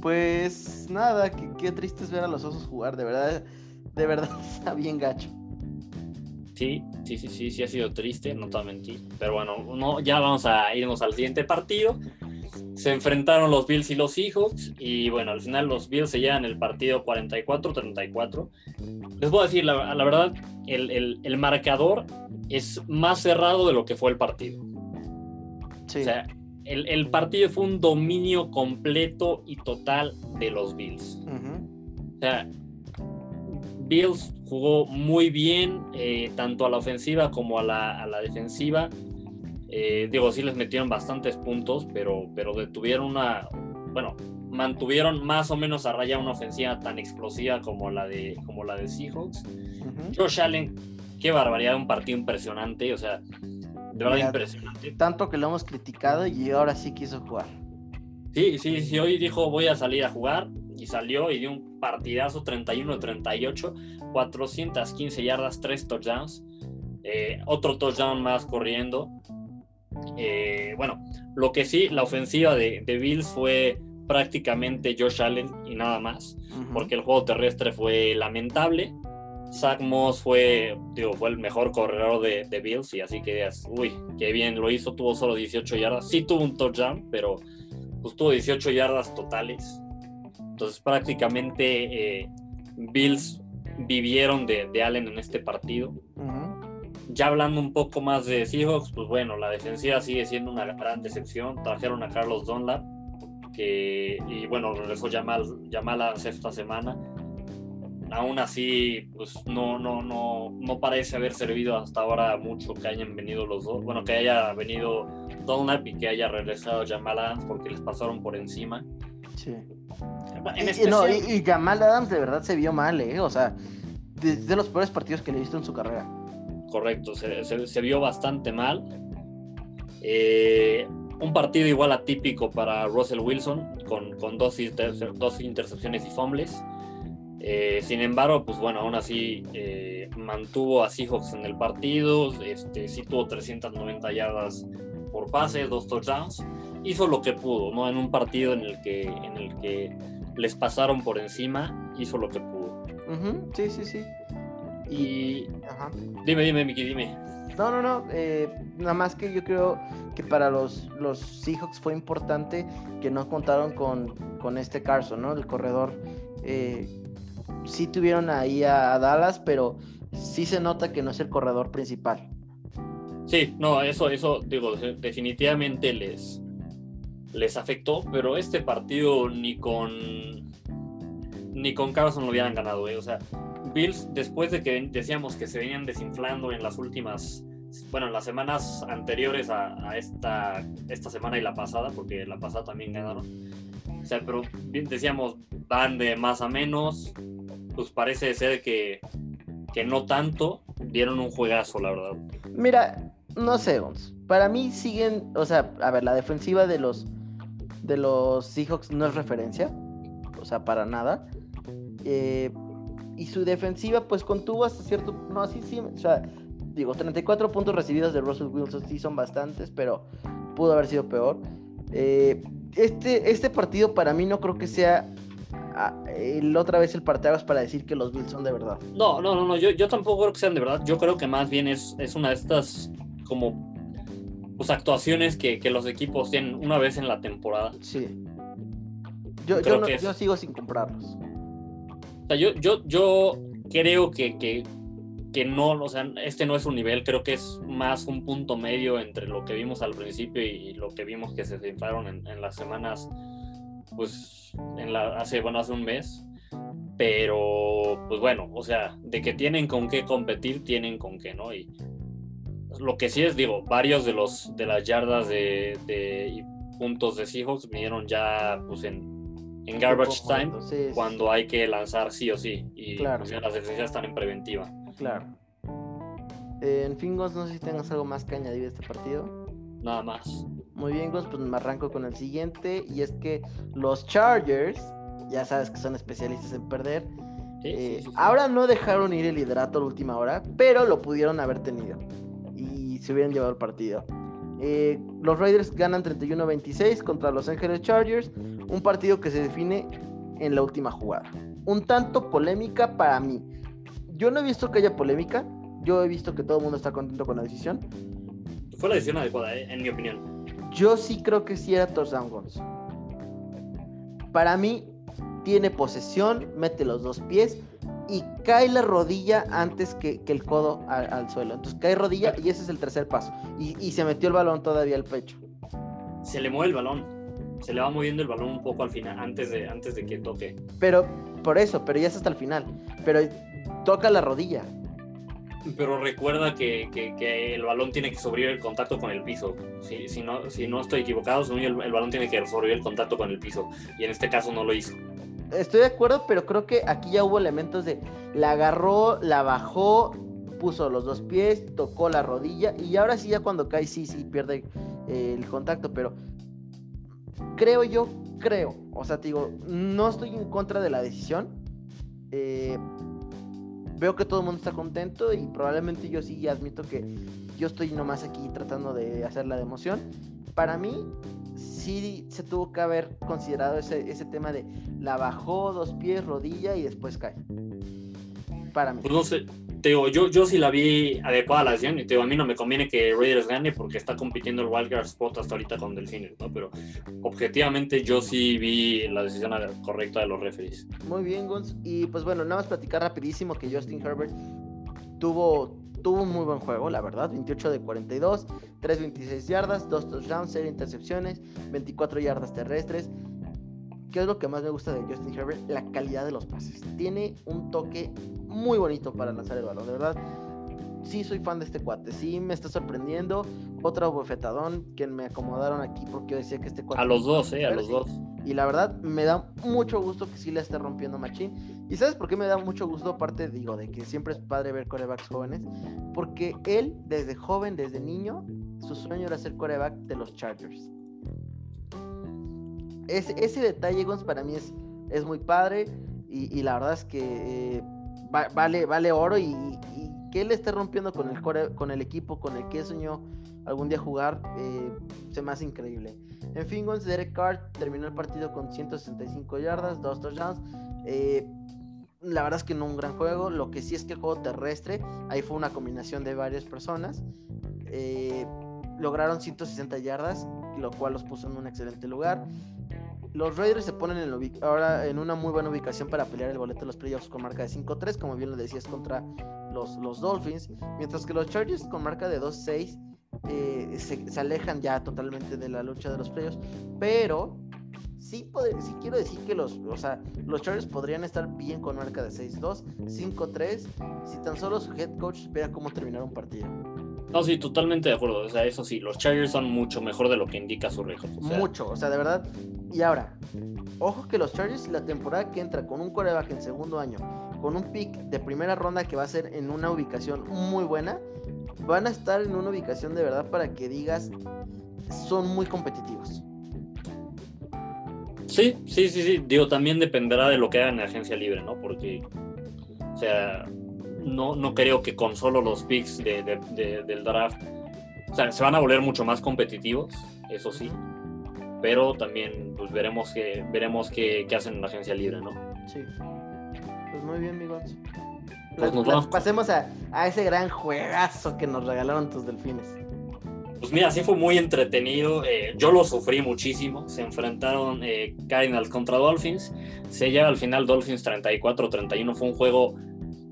pues nada, qué, triste es ver a los osos jugar. De verdad, de verdad [laughs] está bien gacho. Sí, sí, sí, sí, sí ha sido triste, no te mentir. Pero bueno, no, ya vamos a irnos al siguiente partido. Se enfrentaron los Bills y los Seahawks y bueno, al final los Bills se llevan el partido 44-34. Les voy a decir, la, la verdad, el, el, el, marcador es más cerrado de lo que fue el partido. Sí. O sea, el, el, partido fue un dominio completo y total de los Bills. Uh -huh. O sea, Bills jugó muy bien, eh, tanto a la ofensiva como a la, a la defensiva. Eh, digo, sí les metieron bastantes puntos, pero, pero detuvieron una, bueno, mantuvieron más o menos a raya una ofensiva tan explosiva como la de, como la de Seahawks. Uh -huh. Josh Allen, qué barbaridad, un partido impresionante, o sea, Mira, impresionante. Tanto que lo hemos criticado y ahora sí quiso jugar. Sí, sí, sí, hoy dijo voy a salir a jugar y salió y dio un partidazo 31-38, 415 yardas, 3 touchdowns, eh, otro touchdown más corriendo. Eh, bueno, lo que sí, la ofensiva de, de, Bills fue prácticamente Josh Allen y nada más, uh -huh. porque el juego terrestre fue lamentable. Zach Moss fue, digo, fue el mejor corredor de, de Bills y así que, uy, qué bien lo hizo, tuvo solo 18 yardas, sí tuvo un touchdown, pero pues tuvo 18 yardas totales. Entonces prácticamente eh, Bills vivieron de, de, Allen en este partido. Uh -huh. Ya hablando un poco más de Seahawks, pues bueno, la defensiva sigue siendo una gran decepción. Trajeron a Carlos Dunlap, que, y bueno, regresó Jamal, Jamal a esta semana. Aún así, pues no, no, no, no parece haber servido hasta ahora mucho que hayan venido los dos. Bueno, que haya venido Dunlap y que haya regresado Jamal Adams porque les pasaron por encima. Sí. En especial... no, y, y, Jamal Adams de verdad se vio mal, ¿eh? O sea, de, de los peores partidos que le he visto en su carrera. Correcto, se, se, se vio bastante mal. Eh, un partido igual atípico para Russell Wilson, con, con dos, inter, dos, intercepciones y fumbles. Eh, sin embargo, pues bueno, aún así eh, mantuvo a Seahawks en el partido. Este, sí tuvo 390 yardas por pase, dos touchdowns. Hizo lo que pudo, ¿no? En un partido en el que, en el que les pasaron por encima, hizo lo que pudo. Uh -huh. Sí, sí, sí. Y. Ajá. Dime, dime, Miki, dime. No, no, no. Eh, nada más que yo creo que para los, los Seahawks fue importante que no contaron con, con este Carson, ¿no? El corredor. Eh, sí tuvieron ahí a, a, Dallas, pero sí se nota que no es el corredor principal. Sí, no, eso, eso, digo, definitivamente les, les afectó, pero este partido ni con ni con Carson lo hubieran ganado, ¿eh? o sea, Bills después de que decíamos que se venían desinflando en las últimas bueno, en las semanas anteriores a, a esta, esta semana y la pasada, porque la pasada también ganaron. Sea, pero decíamos, van de más a menos, pues parece ser que, que no tanto, dieron un juegazo, la verdad. Mira, no sé, para mí siguen, o sea, a ver, la defensiva de los de los Seahawks no es referencia, o sea, para nada. Eh, y su defensiva, pues contuvo hasta cierto. No, sí, sí. O sea, digo, 34 puntos recibidos de Russell Wilson sí son bastantes, pero pudo haber sido peor. Eh, este, este partido para mí no creo que sea ah, el otra vez el parteaguas para decir que los Bills son de verdad. No, no, no, no. Yo, yo tampoco creo que sean de verdad. Yo creo que más bien es, es una de estas como pues, actuaciones que, que, los equipos tienen una vez en la temporada. Sí. Yo, yo, no, yo sigo sin comprarlos. O sea, yo, yo, yo creo que, que, que, no, o sea, este no es un nivel, creo que es más un punto medio entre lo que vimos al principio y, lo que vimos que se inflaron en, en, las semanas, pues, en la, hace, bueno, hace un mes. Pero, pues bueno, o sea, de que tienen con qué competir, tienen con qué, ¿no? Y, lo que sí es, digo, varios de los de las yardas de, de y puntos de Seahawks vinieron ya pues en, en garbage time sí, cuando sí. hay que lanzar sí o sí y claro. pues, las defensas están en preventiva. Claro. Eh, en fin, Gus, no sé si tengas algo más que añadir a este partido. Nada más. Muy bien, Gus, pues me arranco con el siguiente y es que los Chargers, ya sabes que son especialistas en perder, sí, eh, ahora no dejaron ir el liderato a la última hora, pero lo pudieron haber tenido se hubieran llevado el partido. Eh, los Raiders ganan 31-26 contra los Ángeles Chargers, un partido que se define en la última jugada. Un tanto polémica para mí. Yo no he visto que haya polémica, yo he visto que todo el mundo está contento con la decisión. Fue la decisión adecuada, eh, en mi opinión. Yo sí creo que sí era touchdown Gonz. Para mí, tiene posesión, mete los dos pies y cae la rodilla antes que, el codo al, suelo. Entonces cae rodilla y ese es el tercer paso. Y, y, se metió el balón todavía al pecho. Se le mueve el balón. Se le va moviendo el balón un poco al final, antes de, antes de que toque. Pero, por eso, pero ya es hasta el final. Pero toca la rodilla. Pero recuerda que, que, el balón tiene que sobrevivir el contacto con el piso. Si, si, no, si no estoy equivocado, el, el balón tiene que sobrevivir el contacto con el piso. Y en este caso no lo hizo. Estoy de acuerdo, pero creo que aquí ya hubo elementos de la agarró, la bajó, puso los dos pies, tocó la rodilla y ahora sí ya cuando cae sí, sí pierde eh, el contacto, pero creo yo, creo, o sea, te digo, no estoy en contra de la decisión. Eh, veo que todo el mundo está contento y probablemente yo sí admito que yo estoy nomás aquí tratando de hacer la de emoción. Para mí, sí se tuvo que haber considerado ese, ese tema de la bajó dos pies, rodilla y después cae. Para mí. Pues no sé, yo, yo sí la vi adecuada la decisión y te a mí no me conviene que Raiders gane porque está compitiendo el Wildcard Spot hasta ahorita con Delfines, ¿no? Pero objetivamente yo sí vi la decisión correcta de los referees. Muy bien, Guns. Y pues bueno, nada más platicar rapidísimo que Justin Herbert tuvo, tuvo un muy buen juego, la verdad. 28 de 42, 3.26 yardas, 2 touchdowns, 0 intercepciones, 24 yardas terrestres. ¿Qué es lo que más me gusta de Justin Herbert? La calidad de los pases. Tiene un toque muy bonito para lanzar el balón, de verdad. Sí soy fan de este cuate, sí me está sorprendiendo. Otro bofetadón que me acomodaron aquí porque yo decía que este cuate... A los dos, eh, a los dos. Y la verdad me da mucho gusto que sí le esté rompiendo Machín. ¿Y sabes por qué me da mucho gusto? Aparte, digo, de que siempre es padre ver corebacks jóvenes. Porque él, desde joven, desde niño, su sueño era ser coreback de los Chargers ese, detalle, Gons, para mí es, es muy padre y, la verdad es que eh, vale, vale oro y, que él esté rompiendo con el, con el equipo con el que soñó algún día jugar, eh, se me hace increíble. En fin, Gons, Derek Carr terminó el partido con 165 yardas, dos touchdowns. Eh, la verdad es que no un gran juego. Lo que sí es que el juego terrestre, ahí fue una combinación de varias personas. lograron 160 yardas, lo cual los puso en un excelente lugar. Los Raiders se ponen en ahora en una muy buena ubicación para pelear el boleto de los playoffs con marca de 5-3, como bien lo decías, contra los, los Dolphins. Mientras que los Chargers con marca de 2-6 eh, se, alejan ya totalmente de la lucha de los playoffs. Pero sí, sí quiero decir que los, o sea, los Chargers podrían estar bien con marca de 6-2, 5-3, si tan solo su head coach espera cómo terminar un partido. No, sí, totalmente de acuerdo. O sea, eso sí, los Chargers son mucho mejor de lo que indica su récord. Mucho, o sea, de verdad. Y ahora, ojo que los Chargers la temporada que entra con un coreback en segundo año, con un pick de primera ronda que va a ser en una ubicación muy buena, van a estar en una ubicación de verdad para que digas, son muy competitivos. Sí, sí, sí, sí. Digo, también dependerá de lo que hagan en agencia libre, ¿no? Porque, o sea, no, no creo que con solo los picks de, del draft, o sea, se van a volver mucho más competitivos, eso sí, pero también pues veremos que veremos qué, hacen en la agencia libre, ¿no? Sí. Pues muy bien, amigos. Pues pasemos a, ese gran juegazo que nos regalaron tus delfines. Pues mira, sí fue muy entretenido. Eh, yo lo sufrí muchísimo. Se enfrentaron eh, Cardinals contra Dolphins. Se lleva al final Dolphins 34-31. Fue un juego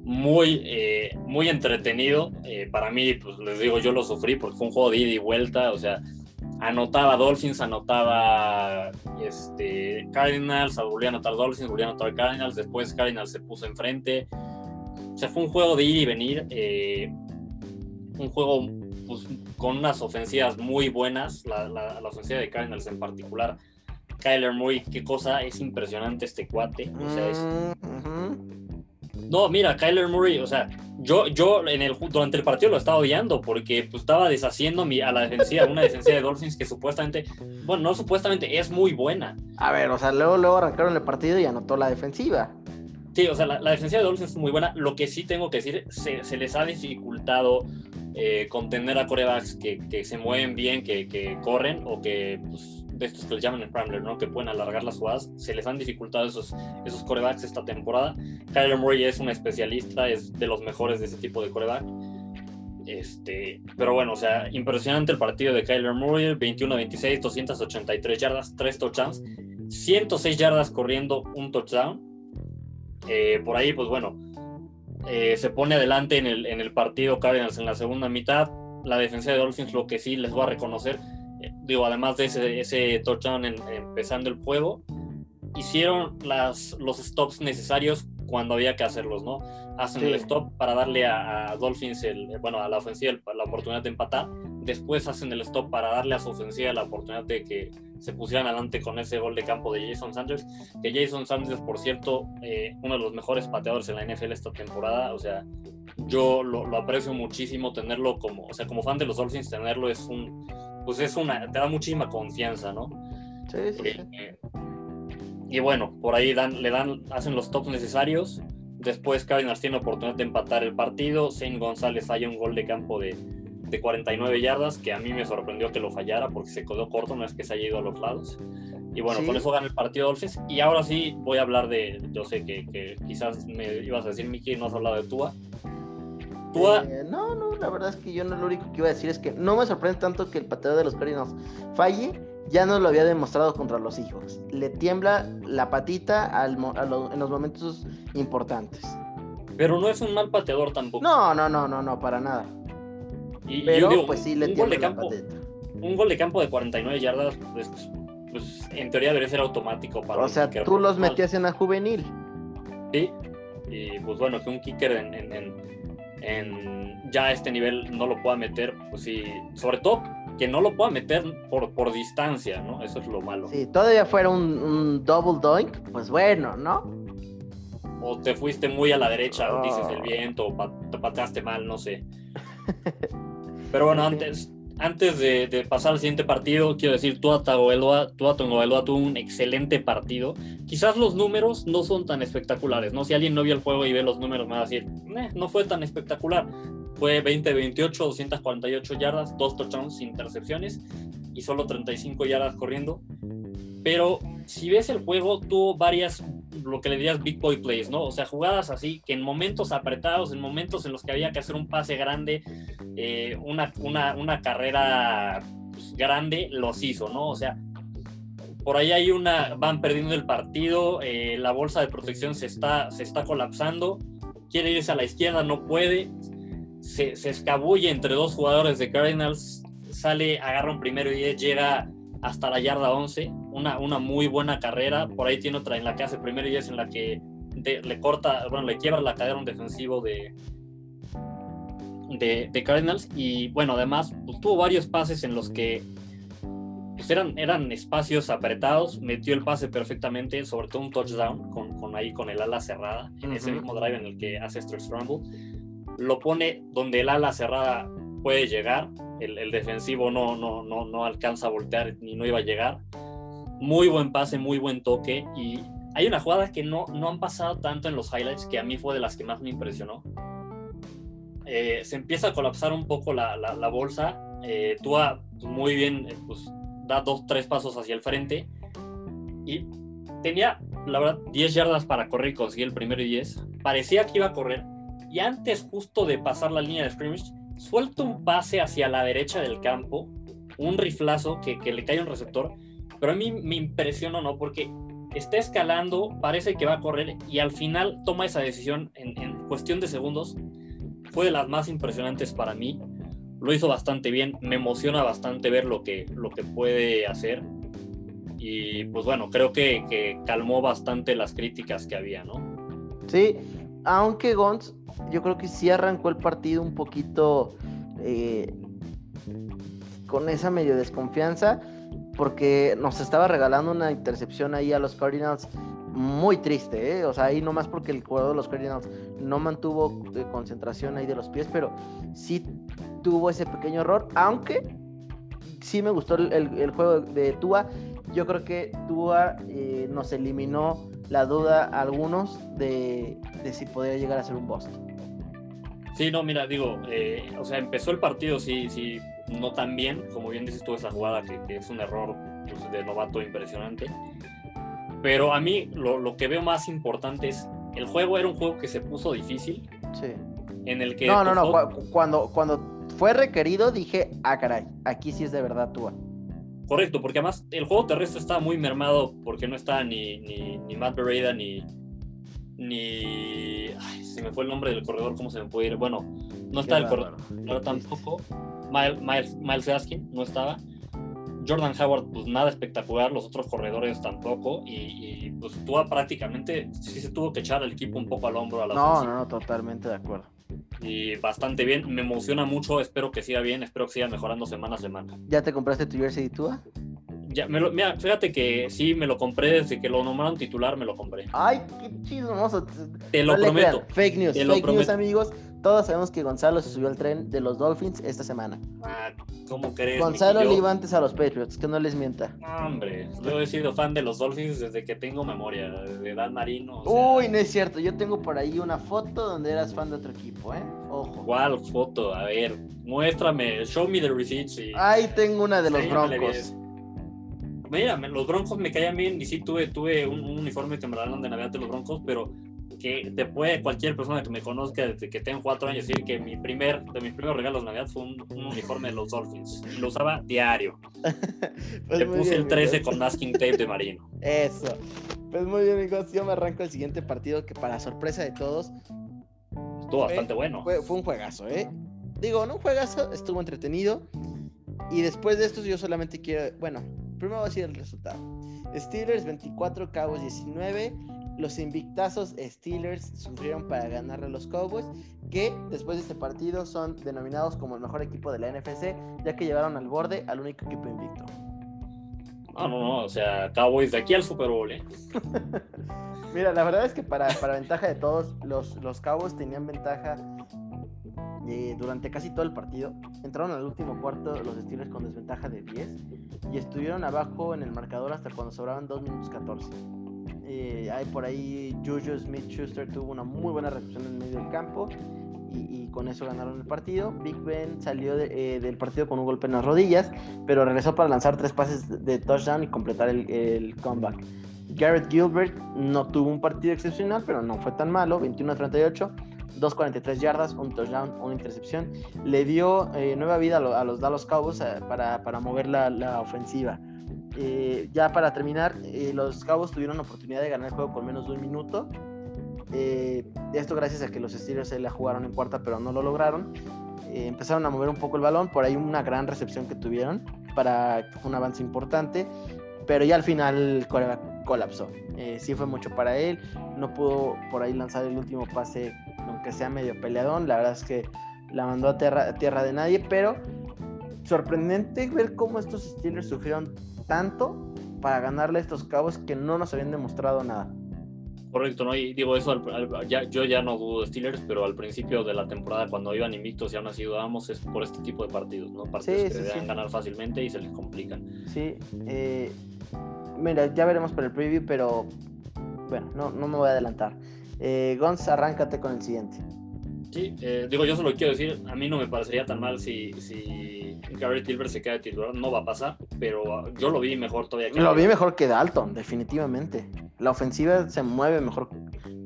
muy, eh, muy entretenido. Eh, para mí, pues les digo, yo lo sufrí porque fue un juego de ida y vuelta. O sea, anotaba Dolphins, anotaba este, Cardinals, volvía a anotar Dolphins, volvía a anotar Cardinals. Después Cardinals se puso enfrente. O sea, fue un juego de ir y venir. Eh, un juego pues, con unas ofensivas muy buenas. La, ofensiva de Cardinals en particular. Kyler Murray, qué cosa, es impresionante este cuate. O mm, no, mira, Kyler Murray, o sea, yo, yo en el, durante el partido lo estaba odiando porque pues, estaba deshaciendo mi, a la defensiva, una defensiva de Dolphins que supuestamente, bueno, no supuestamente, es muy buena. A ver, o sea, luego, luego arrancaron el partido y anotó la defensiva. Sí, o sea, la, defensiva de Dolphins es muy buena. Lo que sí tengo que decir, se, se les ha dificultado eh, contener a corebacks que, que, se mueven bien, que, que corren o que pues, de estos que les llaman el Rambler, ¿no? Que pueden alargar las jugadas. Se les han dificultado esos, esos corebacks esta temporada. Kyler Murray es un especialista, es de los mejores de ese tipo de coreback. Este, pero bueno, o sea, impresionante el partido de Kyler Murray, 21-26, 283 yardas, 3 touchdowns, 106 yardas corriendo, un touchdown. Eh, por ahí, pues bueno, eh, se pone adelante en el, en el partido Cardinals en la segunda mitad. La defensa de Dolphins, lo que sí les voy a reconocer, digo, además de ese, ese touchdown empezando el juego, hicieron las, los stops necesarios cuando había que hacerlos, ¿no? Hacen el stop para darle a, Dolphins, el, bueno, a la ofensiva la oportunidad de empatar. Después hacen el stop para darle a su ofensiva la oportunidad de que se pusieran adelante con ese gol de campo de Jason Sanders. Que Jason Sanders, por cierto, eh, uno de los mejores pateadores en la NFL esta temporada. O sea, yo lo, aprecio muchísimo tenerlo como, o sea, como fan de los Dolphins, tenerlo es un, pues es una, te da muchísima confianza, ¿no? Sí, sí. Eh, y bueno, por ahí dan, le dan, hacen los tops necesarios. Después Cardinals tiene oportunidad de empatar el partido. Zane González falla un gol de campo de, de 49 yardas, que a mí me sorprendió que lo fallara porque se quedó corto, no es que se haya ido a los lados. Y bueno, con eso gana el partido Dolphins. Y ahora sí voy a hablar de, yo sé que, que quizás me ibas a decir, Miki, no has hablado de Tua. Eh, no, no, la verdad es que yo no lo único que iba a decir es que no me sorprende tanto que el pateador de los Cardinals falle ya no lo había demostrado contra los hijos. Le tiembla la patita en los momentos importantes. Pero no es un mal pateador tampoco. No, no, no, no, no, para nada. Y, Pero pues sí le tiembla la patita. Un gol de campo de 49 yardas, pues, pues en teoría debería ser automático para O sea, tú los metías en la juvenil. Sí, y pues bueno, que un kicker en, en, ya a este nivel no lo pueda meter, pues sí, sobre todo que no lo pueda meter por, por distancia, ¿no? Eso es lo malo. Si todavía fuera un, double doink, pues bueno, ¿no? O te fuiste muy a la derecha, o dices el oh. viento, o te pateaste mal, no sé. [laughs] Pero bueno, antes, antes de, pasar al siguiente partido, quiero decir, Tua Tagovailoa, tuvo un excelente partido. Quizás los números no son tan espectaculares, ¿no? Si alguien no vio el juego y ve los números, me va a decir, no fue tan espectacular. Fue 20-28, 248 yardas, dos touchdowns sin intercepciones y solo 35 yardas corriendo. Pero si ves el juego, tuvo varias, lo que le dirías big boy plays, ¿no? O sea, jugadas así que en momentos apretados, en momentos en los que había que hacer un pase grande, eh, una, una, carrera pues, grande, los hizo, ¿no? O sea, por ahí hay una, van perdiendo el partido, eh, la bolsa de protección se está, se está colapsando, quiere irse a la izquierda, no puede, se, escabulle entre dos jugadores de Cardinals, sale, agarra un primero y llega hasta la yarda 11, una, una muy buena carrera, por ahí tiene otra en la que hace primero y es en la que le corta, bueno, le quiebra la cadera a un defensivo de, de, Cardinals. Y bueno, además pues, tuvo varios pases en los que pues, eran, eran espacios apretados, metió el pase perfectamente, sobre todo un touchdown con, con ahí con el ala cerrada, en ese mismo drive en el que hace Stress Rumble. Lo pone donde el ala cerrada puede llegar, el, defensivo no, no, no, no alcanza a voltear ni no iba a llegar. Muy buen pase, muy buen toque y hay una jugada que no, no han pasado tanto en los highlights que a mí fue de las que más me impresionó. Eh, se empieza a colapsar un poco la, la, bolsa. Eh, Tua muy bien, eh, pues da dos, tres pasos hacia el frente y tenía, la verdad, 10 yardas para correr y conseguir el primero y 10. Parecía que iba a correr, y antes justo de pasar la línea de scrimmage, suelta un pase hacia la derecha del campo, un riflazo que, le cae un receptor, pero a mí me impresionó, ¿no? Porque está escalando, parece que va a correr y al final toma esa decisión en, cuestión de segundos. Fue de las más impresionantes para mí. Lo hizo bastante bien, me emociona bastante ver lo que, lo que puede hacer. Y pues bueno, creo que, que calmó bastante las críticas que había, ¿no? Sí, aunque Gons yo creo que sí arrancó el partido un poquito eh, con esa medio desconfianza, porque nos estaba regalando una intercepción ahí a los Cardinals muy triste, ¿eh? o sea, ahí nomás porque el jugador de los Cardinals no mantuvo eh, concentración ahí de los pies, pero sí tuvo ese pequeño error, aunque sí me gustó el, juego de Tua, yo creo que Tua nos eliminó la duda a algunos de, de si podría llegar a ser un Boston. Sí, no, mira, digo, eh, o sea, empezó el partido, sí, sí, no tan bien, como bien dices tú, esa jugada que, es un error pues, de novato impresionante. Pero a mí lo, lo, que veo más importante es, el juego era un juego que se puso difícil. Sí. En el que... No, no, no, cuando, cuando fue requerido, dije, ah, caray, aquí sí es de verdad Tua. Correcto, porque además el juego terrestre está muy mermado porque no está ni, ni, ni Matt Bereda ni. Ni. Ay, se me fue el nombre del corredor, ¿cómo se me puede ir? Bueno, no está el corredor, tampoco. Miles, Miles, Miles Gaskin no estaba. Jordan Howard, pues nada espectacular, los otros corredores tampoco, y, pues Tua prácticamente sí se tuvo que echar el equipo un poco al hombro a la No, no, no, totalmente de acuerdo. Y bastante bien, me emociona mucho, espero que siga bien, espero que siga mejorando semana a semana. ¿Ya te compraste tu jersey Tua? Ya, me lo, mira, fíjate que sí, me lo compré desde que lo nombraron titular, me lo compré. Ay, qué chismoso. Te lo prometo. Fake news, fake news, amigos. Todos sabemos que Gonzalo se subió al tren de los Dolphins esta semana. Ah, ¿cómo crees? Gonzalo le iba antes a los Patriots, que no les mienta. hombre, yo he sido fan de los Dolphins desde que tengo memoria, de Dan Marino. Uy, no es cierto. Yo tengo por ahí una foto donde eras fan de otro equipo, ¿eh? Ojo. ¿Cuál foto? A ver, muéstrame, show me the receipts. Ahí tengo una de los Broncos. Mira, los Broncos me caían bien y sí tuve, tuve un, uniforme que me regalaron de Navidad de los Broncos, pero que te puede cualquier persona que me conozca desde que tengo cuatro años decir que mi primer, de mis primeros regalos de Navidad fue un, uniforme de los Dolphins. Y lo usaba diario. [laughs] pues Le puse el 13 con masking tape de Marino. [laughs] Eso. Pues muy bien, amigos. Yo me arranco el siguiente partido que para sorpresa de todos... Estuvo bastante bueno. Fue, fue un juegazo, ¿eh? Digo, no un juegazo, estuvo entretenido. Y después de esto yo solamente quiero... Bueno, primero va a ser el resultado. Steelers 24, Cowboys 19. Los invictazos Steelers sufrieron para ganarle a los Cowboys, que después de este partido son denominados como el mejor equipo de la NFC, ya que llevaron al borde al único equipo invicto. No, no, no, o sea, Cowboys de aquí al Super Bowl, ¿eh? [laughs] Mira, la verdad es que para, para ventaja de todos, los, los Cowboys tenían ventaja eh, durante casi todo el partido. Entraron al último cuarto los Steelers con desventaja de 10 y estuvieron abajo en el marcador hasta cuando sobraban 2 minutos 14. Eh, hay por ahí Juju Smith Schuster tuvo una muy buena recepción en medio del campo y, con eso ganaron el partido. Big Ben salió eh, del partido con un golpe en las rodillas, pero regresó para lanzar tres pases de touchdown y completar el, el comeback. Garrett Gilbert no tuvo un partido excepcional, pero no fue tan malo, 21 a 38 2.43 yardas, un touchdown, una intercepción. Le dio eh, nueva vida a, los Dallas Cowboys eh, para, para, mover la, la ofensiva. Eh, ya para terminar, los Cowboys tuvieron la oportunidad de ganar el juego con menos de un minuto. esto gracias a que los Steelers se la jugaron en cuarta, pero no lo lograron. empezaron a mover un poco el balón, por ahí una gran recepción que tuvieron para un avance importante, pero ya al final colapsó. sí fue mucho para él, no pudo por ahí lanzar el último pase aunque sea medio peleadón, la verdad es que la mandó a tierra, tierra de nadie, pero sorprendente ver cómo estos Steelers sufrieron tanto para ganarle a estos cabos que no nos habían demostrado nada. Correcto, ¿no? Y digo eso, ya, yo ya no dudo de Steelers, pero al principio de la temporada, cuando iban invictos y aún así dudábamos, es por este tipo de partidos, ¿no? Partidos que deben ganar fácilmente y se les complican. Sí, eh, mira, ya veremos por el preview, pero bueno, no, no me voy a adelantar. Eh, Gonz, arráncate con el siguiente. Sí, eh, digo, yo solo quiero decir, a mí no me parecería tan mal si, si Garrett Gilbert se queda de titular, no va a pasar, pero yo lo vi mejor todavía que Lo vi mejor que Dalton, definitivamente. La ofensiva se mueve mejor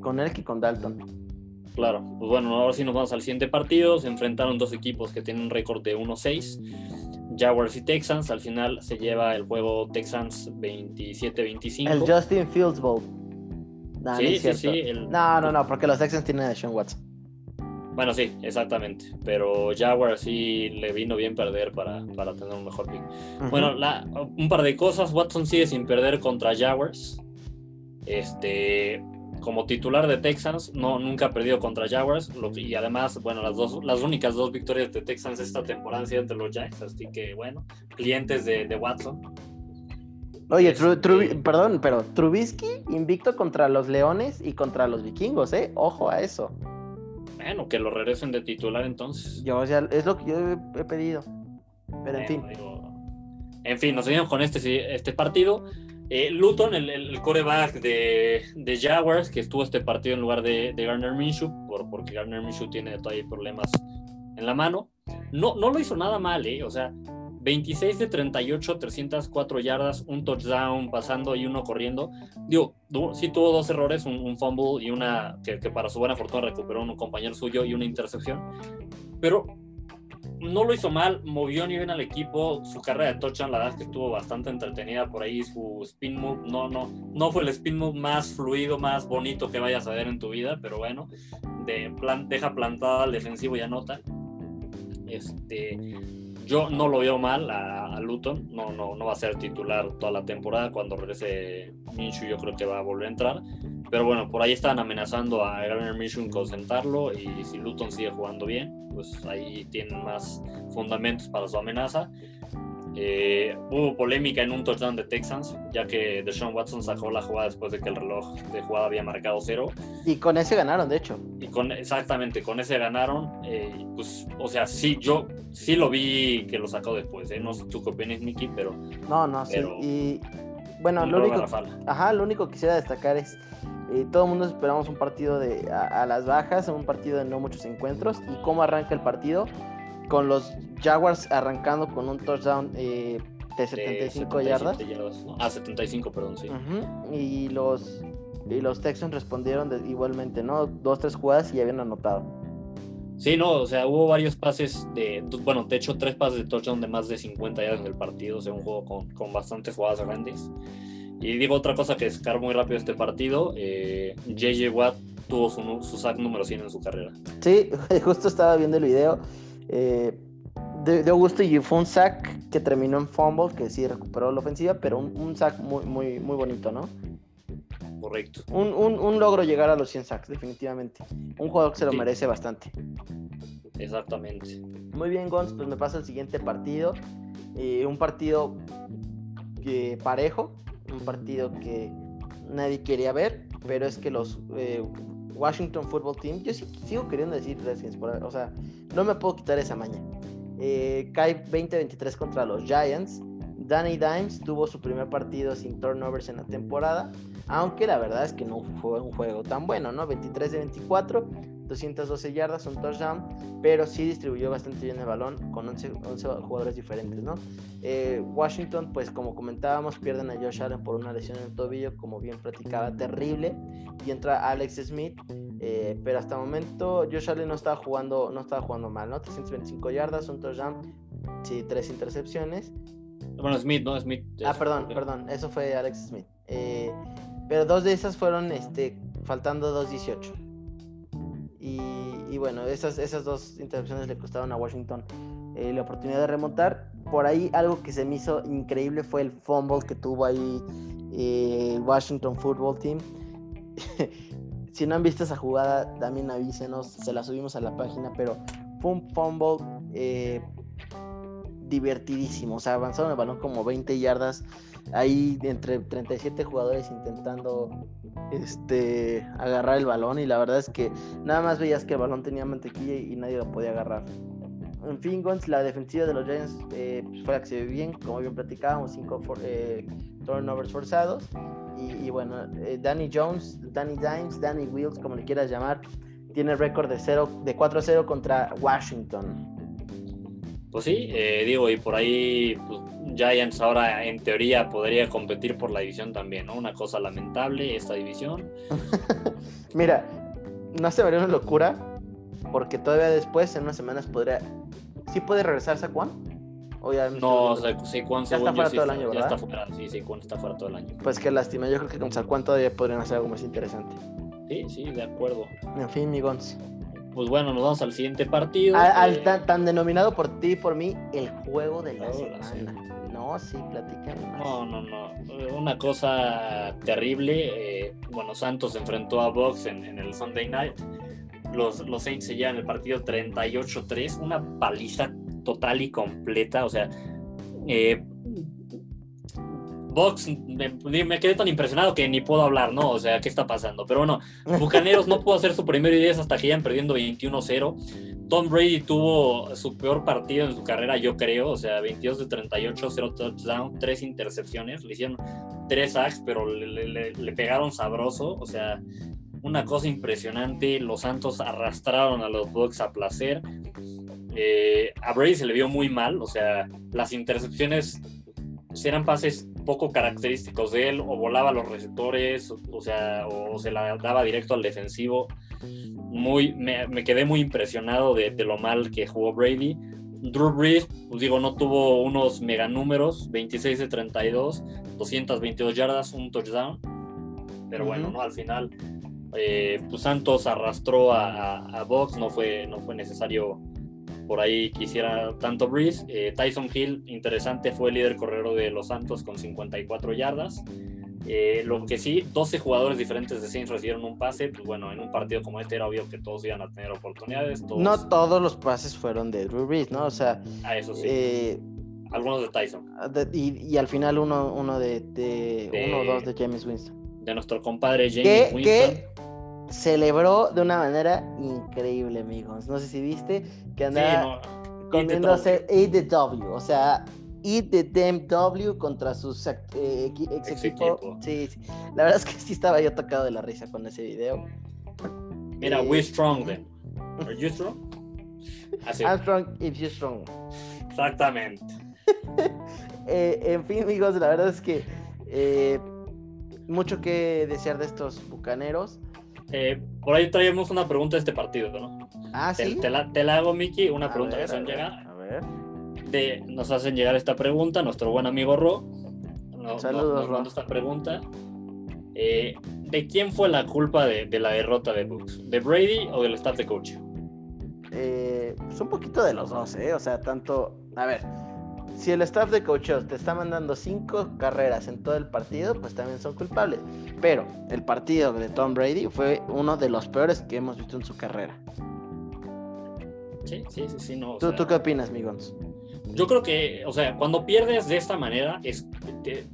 con él que con Dalton. Claro, pues bueno, ahora sí nos vamos al siguiente partido. Se enfrentaron dos equipos que tienen un récord de 1-6. Jaguars y Texans. Al final se lleva el juego Texans 27-25. El Justin Fields Bowl. No, sí, sí, sí. No, no, no, porque los Texans tienen a Sean Watson. Bueno, sí, exactamente. Pero Jaguar sí le vino bien perder para, para tener un mejor pick. Bueno, la, un par de cosas. Watson sigue sin perder contra Jaguars. Este, como titular de Texans, no, nunca ha perdido contra Jaguars. y además, bueno, las, dos, las únicas dos victorias de Texans esta temporada han sido entre los Giants. Así que, bueno, clientes de, de Watson. Oye, perdón, pero Trubisky invicto contra los Leones y contra los Vikingos, ¿eh? Ojo a eso. Bueno, que lo regresen de titular entonces. Yo, o sea, es lo que yo he pedido. Pero en fin. en fin, nos seguimos con este, este partido. Eh, Luton, el, el, coreback de, de, Jaguars, que estuvo este partido en lugar de, de Garner Minshew, por, porque Garner Minshew tiene todavía problemas en la mano. No, no lo hizo nada mal, ¿eh? O sea, 26 de 38, 304 yardas, un touchdown pasando y uno corriendo. Digo, sí tuvo dos errores, un, fumble y una que, para su buena fortuna recuperó un compañero suyo y una intercepción. Pero no lo hizo mal, movió ni bien al equipo. Su carrera de touchdown, la verdad es que estuvo bastante entretenida por ahí. Su spin move, no, no, no fue el spin move más fluido, más bonito que vayas a ver en tu vida, pero bueno, de plan, deja plantada al defensivo y anota. Este, yo no lo veo mal a, Luton, no, no, no va a ser titular toda la temporada. Cuando regrese Minshew, yo creo que va a volver a entrar. Pero bueno, por ahí están amenazando a Garner Minshew con sentarlo y si Luton sigue jugando bien, pues ahí tienen más fundamentos para su amenaza. Eh, hubo polémica en un touchdown de Texans, ya que Deshaun Watson sacó la jugada después de que el reloj de jugada había marcado cero. Y con ese ganaron, de hecho. Y con exactamente, con ese ganaron. Eh, pues, o sea, sí, yo sí lo vi que lo sacó después. ¿eh? No sé tú qué opinas, Mickey, pero. No, no, sí. Y bueno, lo único, ajá, lo único que quisiera destacar es todo el mundo esperamos un partido de, a, las bajas, un partido de no muchos encuentros. ¿Y cómo arranca el partido? Con los Jaguars arrancando con un touchdown eh, de 75 yardas. Ah, 75, perdón, sí. Y los y los Texans respondieron igualmente, ¿no? Dos, tres jugadas y habían anotado. Sí, no, o sea, hubo varios pases de, bueno, de hecho, tres pases de touchdown de más de 50 yardas en el partido, o sea, un juego con, con bastantes jugadas grandes. Y digo otra cosa que destacar muy rápido este partido, eh, JJ Watt tuvo su, su, sack número 100 en su carrera. Sí, [laughs] justo estaba viendo el video. Eh, de, gusto y fue un sack que terminó en fumble, que sí recuperó la ofensiva, pero un, sack muy, muy, muy bonito, ¿no? Correcto. Un, un, logro llegar a los 100 sacks, definitivamente. Un jugador que se lo merece bastante. Exactamente. Muy bien, Gons, pues me pasa el siguiente partido. Eh, un partido que parejo, un partido que nadie quería ver, pero es que los eh, Washington Football Team, yo sigo queriendo decir Redskins, o sea, no me puedo quitar esa maña. Eh, cae 20-23 contra los Giants. Danny Dimes tuvo su primer partido sin turnovers en la temporada, aunque la verdad es que no fue un juego tan bueno, ¿no? 23 de 24, 212 yardas, un touchdown, pero sí distribuyó bastante bien el balón con 11, jugadores diferentes, ¿no? Eh, Washington, pues como comentábamos, pierden a Josh Allen por una lesión en el tobillo, como bien platicaba, terrible, y entra Alex Smith, eh, pero hasta el momento Josh Allen no estaba jugando, no estaba jugando mal, ¿no? 325 yardas, un touchdown, sí, tres intercepciones. Bueno, Smith, ¿no? Smith. Ah, perdón, perdón, eso fue Alex Smith. Eh, pero dos de esas fueron este, faltando 2.18. Y, bueno, esas, esas dos intercepciones le costaron a Washington eh, la oportunidad de remontar. Por ahí algo que se me hizo increíble fue el fumble que tuvo ahí eh, Washington Football Team. [laughs] si no han visto esa jugada, también avísenos, se la subimos a la página, pero fue un fumble eh, divertidísimo. O sea, avanzaron el balón como 20 yardas ahí entre 37 jugadores intentando este agarrar el balón y la verdad es que nada más veías que el balón tenía mantequilla y nadie lo podía agarrar. En fin, Gons, la defensiva de los Giants eh, pues, fue la que se vio bien, como bien platicábamos, cinco eh, turnovers forzados. Y, bueno, eh, Danny Jones, Danny Dimes, Danny Wheels, como le quieras llamar, tiene récord de, de 4-0 contra Washington. Pues sí, eh, digo, y por ahí pues, Giants ahora en teoría podría competir por la división también, ¿no? Una cosa lamentable esta división. [laughs] Mira, no se vería una locura, porque todavía después, en unas semanas, podría. ¿Sí puede regresar Saquon? ¿O ya no, Saquon ya está fuera todo el año, ¿verdad? Ya está fuera, sí, Saquon está fuera todo el año. Pues qué lástima, yo creo que con Saquon todavía podrían hacer algo más interesante. Sí, sí, de acuerdo. En fin, mi Gons pues bueno, nos vamos al siguiente partido. Al, eh, tan, denominado por ti y por mí, el juego de la semana. No, sí, platícame No, no, no. Una cosa terrible. Eh, bueno, Santos enfrentó a Box en, el Sunday Night. Los, los Saints se llevan el partido 38-3. Una paliza total y completa. O sea, eh, Box, me, quedé tan impresionado que ni puedo hablar, ¿no? O sea, ¿qué está pasando? Pero bueno, Bucaneros no pudo hacer su primer 10 hasta que iban perdiendo 21-0. Tom Brady tuvo su peor partido en su carrera, yo creo. O sea, 22 de 38, 0 touchdown, 3 intercepciones. Le hicieron 3 sacks, pero le, pegaron sabroso. O sea, una cosa impresionante. Los Santos arrastraron a los Bucks a placer. Eh, a Brady se le vio muy mal. O sea, las intercepciones eran pases poco característicos de él, o volaba a los receptores, o, sea, o se la daba directo al defensivo. Muy, me, quedé muy impresionado de, lo mal que jugó Brady. Drew Brees, pues digo, no tuvo unos mega números, 26 de 32, 222 yardas, un touchdown. Pero bueno, ¿no? Al final, eh, pues Santos arrastró a, a, Box, no fue, no fue necesario por ahí que hiciera tanto Brees. Eh, Tyson Hill, interesante, fue el líder corredor de los Santos con 54 yardas. Eh, lo que sí, 12 jugadores diferentes de Saints recibieron un pase. Pues bueno, en un partido como este era obvio que todos iban a tener oportunidades. No todos los pases fueron de Drew Brees, ¿no? O sea, a eso sí. Eh, algunos de Tyson. Ah, y, al final uno, uno de, uno o dos de James Winston. De nuestro compadre James Winston. Que celebró de una manera increíble, amigos. No sé si viste que andaba comiéndose ADW. O sea, Eat the Damn W contra sus eh, ex, equipo. Sí, sí, La verdad es que sí estaba yo tocado de la risa con ese video. Mira, we strong then. Are you strong? I'm strong if you're strong. Exactamente. [laughs] Eh, en fin, amigos, la verdad es que eh, mucho que desear de estos bucaneros. Por ahí traemos una pregunta de este partido, ¿no? Ah, sí. Te, la, hago, Miki, una pregunta que se han llegado. A ver nos hacen llegar esta pregunta, nuestro buen amigo Ro. Saludos, Ro. esta pregunta. Eh, ¿De quién fue la culpa de, la derrota de Bucks? ¿De Brady o del staff de coach? Eh, pues un poquito de los dos, ¿eh? O sea, tanto. A ver, si el staff de coaches te está mandando cinco carreras en todo el partido, pues también son culpables. Pero el partido de Tom Brady fue uno de los peores que hemos visto en su carrera. Sí, sí, sí, no. ¿Tú, ¿Tú qué opinas, Migons? yo creo que, o sea, cuando pierdes de esta manera, es,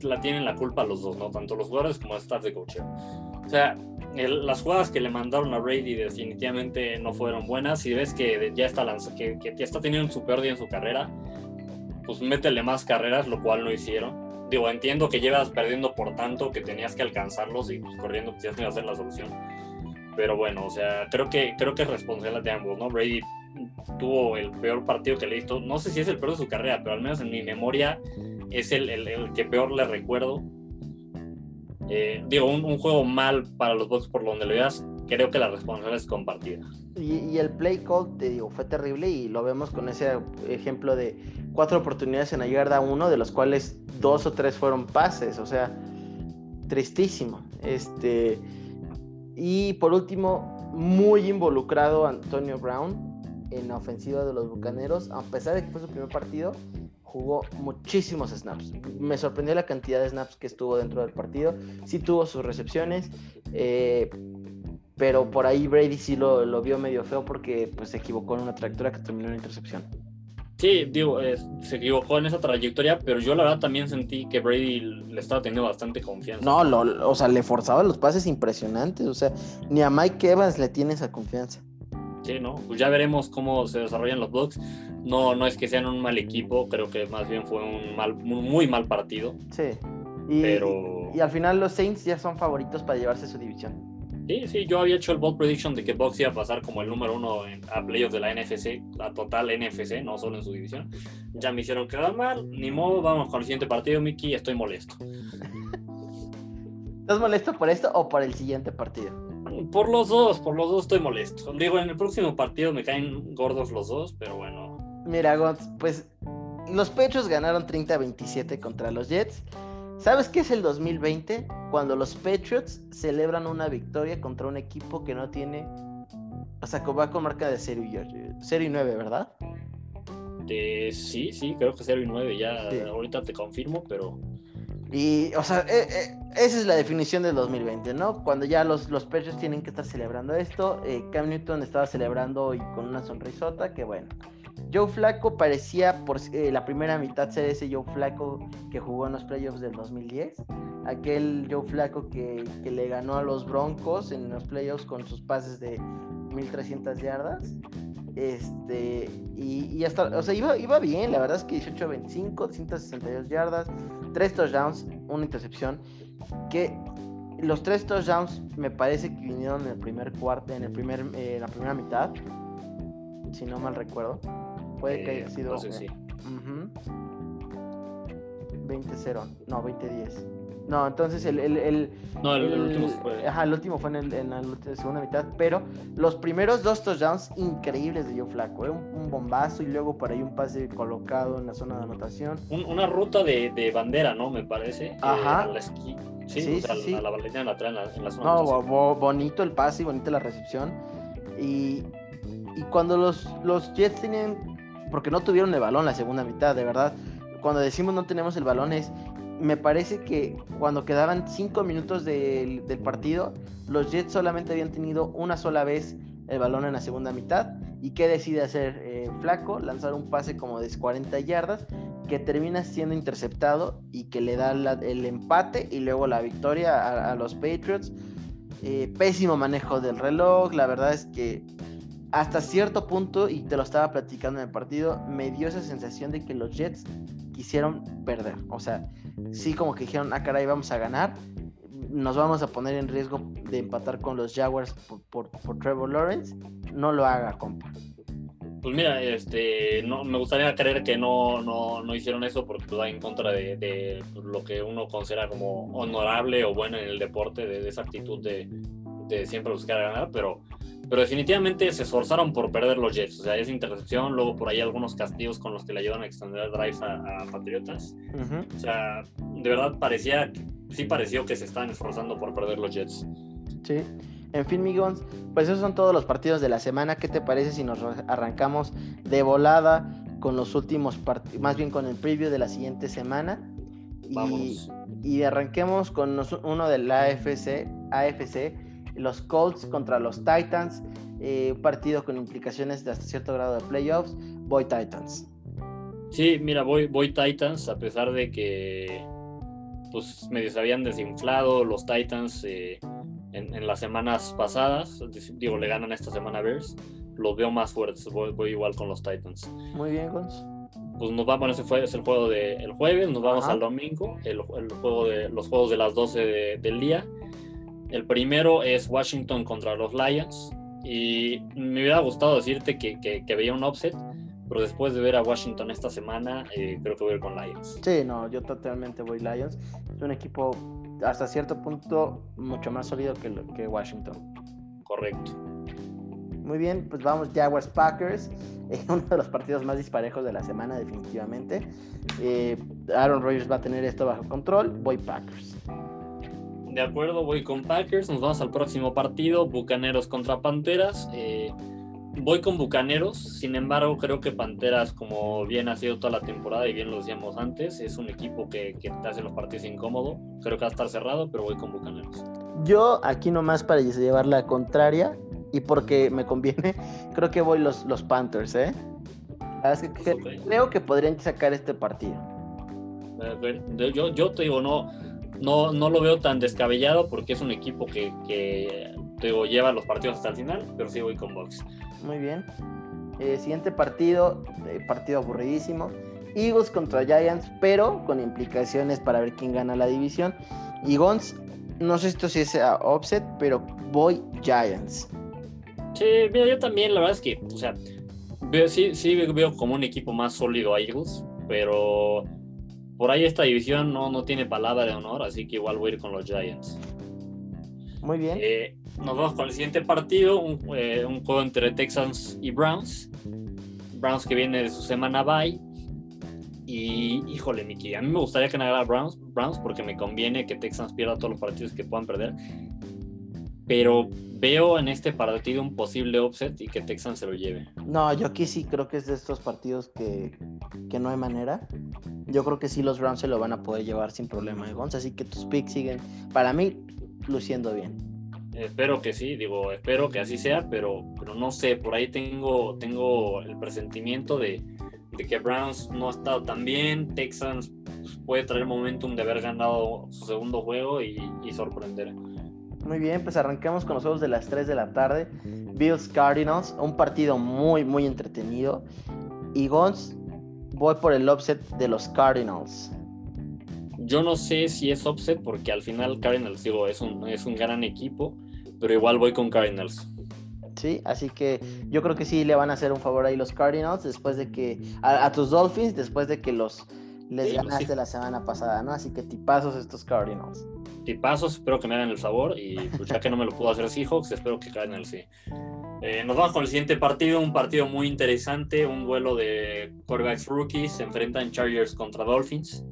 la tienen la culpa los dos, ¿no? Tanto los jugadores como el staff de coaching. O sea, las jugadas que le mandaron a Brady definitivamente no fueron buenas. Si ves que ya está, que, que ya está teniendo su peor día en su carrera, pues métele más carreras, lo cual no hicieron. Digo, entiendo que llevas perdiendo por tanto que tenías que alcanzarlos y pues, corriendo quizás no iba a ser la solución. Pero bueno, o sea, creo que, creo que es responsabilidad de ambos, ¿no? Brady tuvo el peor partido que le visto. No sé si es el peor de su carrera, pero al menos en mi memoria es el, el, que peor le recuerdo. Eh, digo, un, juego mal para los Bucks por donde lo veas, creo que la responsabilidad es compartida. Y, el play call, te digo, fue terrible y lo vemos con ese ejemplo de cuatro oportunidades en la yarda uno, de los cuales dos o tres fueron pases, o sea, tristísimo. Este, y por último, muy involucrado Antonio Brown, en la ofensiva de los Bucaneros, a pesar de que fue su primer partido, jugó muchísimos snaps. Me sorprendió la cantidad de snaps que estuvo dentro del partido. Sí tuvo sus recepciones, eh, pero por ahí Brady sí lo, vio medio feo porque pues, se equivocó en una trayectoria que terminó en intercepción. Sí, digo, eh, se equivocó en esa trayectoria, pero yo la verdad también sentí que Brady le estaba teniendo bastante confianza. No, lo, o sea, le forzaba los pases impresionantes, o sea, ni a Mike Evans le tiene esa confianza. Sí, ¿no? Pues ya veremos cómo se desarrollan los Bucks. No, no es que sean un mal equipo, creo que más bien fue un mal, muy mal partido. Sí. Y, pero... y, al final los Saints ya son favoritos para llevarse su división. Sí, sí, yo había hecho el bold prediction de que Bucks iba a pasar como el número uno en, a playoffs de la NFC, la total NFC, no solo en su división. Ya me hicieron quedar mal, ni modo, vamos con el siguiente partido, Mickey, estoy molesto. ¿Estás molesto por esto o por el siguiente partido? Por los dos, por los dos estoy molesto. Digo, en el próximo partido me caen gordos los dos, pero bueno. Mira, Gonz, pues los Pechos ganaron 30-27 contra los Jets. ¿Sabes qué es el 2020? Cuando los Patriots celebran una victoria contra un equipo que no tiene. O sea, que va con marca de 0 y, 9, ¿verdad? sí, sí, creo que 0 y 9. Ya ahorita te confirmo, pero. Y, o sea, eh, eh, esa es la definición del 2020, ¿no? Cuando ya los, los pechos tienen que estar celebrando esto. Eh, Cam Newton estaba celebrando y con una sonrisota, que bueno. Joe Flaco parecía por la primera mitad ser ese Joe Flaco que jugó en los playoffs del 2010. Aquel Joe Flaco que, que le ganó a los Broncos en los playoffs con sus pases de 1300 yardas. Este, y, y, hasta, o sea, iba, iba bien, la verdad es que 18-25, 162 yardas, 3 touchdowns, una intercepción. Que los 3 touchdowns me parece que vinieron en el primer cuarto, en el primer, eh, la primera mitad, si no mal recuerdo. Puede que haya eh, sido. sí. 20-0, no, 20-10. No, entonces el, el, el, no, el, último fue. Ajá, el último fue en, en la segunda mitad, pero los primeros dos touchdowns increíbles de Joe Flaco, ¿eh? un, bombazo y luego por ahí un pase colocado en la zona de anotación. una ruta de, de, bandera, ¿no? Me parece. Eh, Ajá. a la esquí. Sí, sí, o sea, sí. A la la trae en la, en la zona No, bo, bonito el pase y bonita la recepción. Y, y cuando los, los Jets tenían, porque no tuvieron el balón la segunda mitad, de verdad, cuando decimos no tenemos el balón es me parece que cuando quedaban cinco minutos del, partido, los Jets solamente habían tenido una sola vez el balón en la segunda mitad. ¿Y qué decide hacer eh, Flaco? Lanzar un pase como de 40 yardas que termina siendo interceptado y que le da el empate y luego la victoria a, los Patriots. Eh, pésimo manejo del reloj, la verdad es que hasta cierto punto, y te lo estaba platicando en el partido, me dio esa sensación de que los Jets quisieron perder. O sea, sí como que dijeron, ah, caray, vamos a ganar. Nos vamos a poner en riesgo de empatar con los Jaguars por, Trevor Lawrence. No lo haga, compa. Pues mira, este, no, me gustaría creer que no, no, hicieron eso porque va en contra de, lo que uno considera como honorable o bueno en el deporte, de, esa actitud de, de siempre buscar ganar, pero pero definitivamente se esforzaron por perder los Jets. O sea, esa intercepción, luego por ahí algunos castigos con los que le ayudan a extender drives a, a Patriotas. O sea, de verdad parecía, sí pareció que se estaban esforzando por perder los Jets. Sí. En fin, Migons, pues esos son todos los partidos de la semana. ¿Qué te parece si nos arrancamos de volada con los últimos partidos, más bien con el preview de la siguiente semana? Vamos. Y, y arranquemos con uno de la AFC, AFC los Colts contra los Titans, eh, un partido con implicaciones de hasta cierto grado de playoffs, voy Titans. Sí, mira, voy, voy Titans, a pesar de que pues medio se habían desinflado los Titans eh, en, las semanas pasadas, digo, le ganan esta semana a Bears, los veo más fuertes, voy, igual con los Titans. Muy bien, Gons. Pues nos vamos, ese fue, es el juego del jueves, nos vamos al domingo, el, juego de, los juegos de las 12 del día. El primero es Washington contra los Lions. Y me hubiera gustado decirte que, que, veía un offset, pero después de ver a Washington esta semana, eh, creo que voy a ir con Lions. Sí, no, yo totalmente voy Lions. Es un equipo hasta cierto punto mucho más sólido que, que Washington. Correcto. Muy bien, pues vamos Jaguars Packers, [laughs] uno de los partidos más disparejos de la semana definitivamente. Eh, Aaron Rodgers va a tener esto bajo control, voy Packers. De acuerdo, voy con Packers. Nos vamos al próximo partido, Bucaneros contra Panteras. Eh, voy con Bucaneros, sin embargo, creo que Panteras, como bien ha sido toda la temporada y bien lo decíamos antes, es un equipo que, que te hace los partidos incómodos. Creo que va a estar cerrado, pero voy con Bucaneros. Yo aquí nomás para llevar la contraria y porque me conviene, [laughs] creo que voy los, los Panthers, ¿eh? Creo que podrían sacar este partido. Yo, yo te digo, no, no, no lo veo tan descabellado porque es un equipo que, que lleva los partidos hasta el final, pero sí voy con Box. Muy bien. Eh, siguiente partido, eh, partido aburridísimo. Eagles contra Giants, pero con implicaciones para ver quién gana la división. Y Gons, no sé esto si es offset, pero voy Giants. Sí, mira, yo también, la verdad es que, o sea, veo, sí, sí veo como un equipo más sólido a Eagles, pero por ahí esta división no, no tiene palabra de honor, así que igual voy a ir con los Giants. Muy bien. Eh, nos vamos con el siguiente partido, un, eh, un, juego entre Texans y Browns. Browns que viene de su semana bye. Y híjole, Mickey, a mí me gustaría que ganara Browns, Browns porque me conviene que Texans pierda todos los partidos que puedan perder. Pero veo en este partido un posible offset y que Texans se lo lleve. No, yo aquí sí creo que es de estos partidos que, que no hay manera. Yo creo que sí los Browns se lo van a poder llevar sin problema, Gonz, así que tus picks siguen, para mí, luciendo bien. Espero que sí, digo, espero que así sea, pero, pero no sé, por ahí tengo, tengo el presentimiento de, que Browns no ha estado tan bien, Texans puede traer momentum de haber ganado su segundo juego y, y sorprender. Muy bien, pues arrancamos con los juegos de las 3 de la tarde. Bills Cardinals, un partido muy, muy entretenido. Y Gons, voy por el offset de los Cardinals. Yo no sé si es offset porque al final Cardinals, digo, es un, es un gran equipo, pero igual voy con Cardinals. Sí, así que yo creo que sí le van a hacer un favor ahí los Cardinals después de que a, tus Dolphins, después de que los les Sí, pues ganaste sí. la semana pasada, ¿no? Así que tipazos estos Cardinals. Tipazos, espero que me hagan el favor y pues ya que no me lo pudo hacer Seahawks, espero que caigan el sí. Eh, nos vamos con el siguiente partido, un partido muy interesante, un duelo de quarterbacks rookies, se enfrentan Chargers contra Dolphins.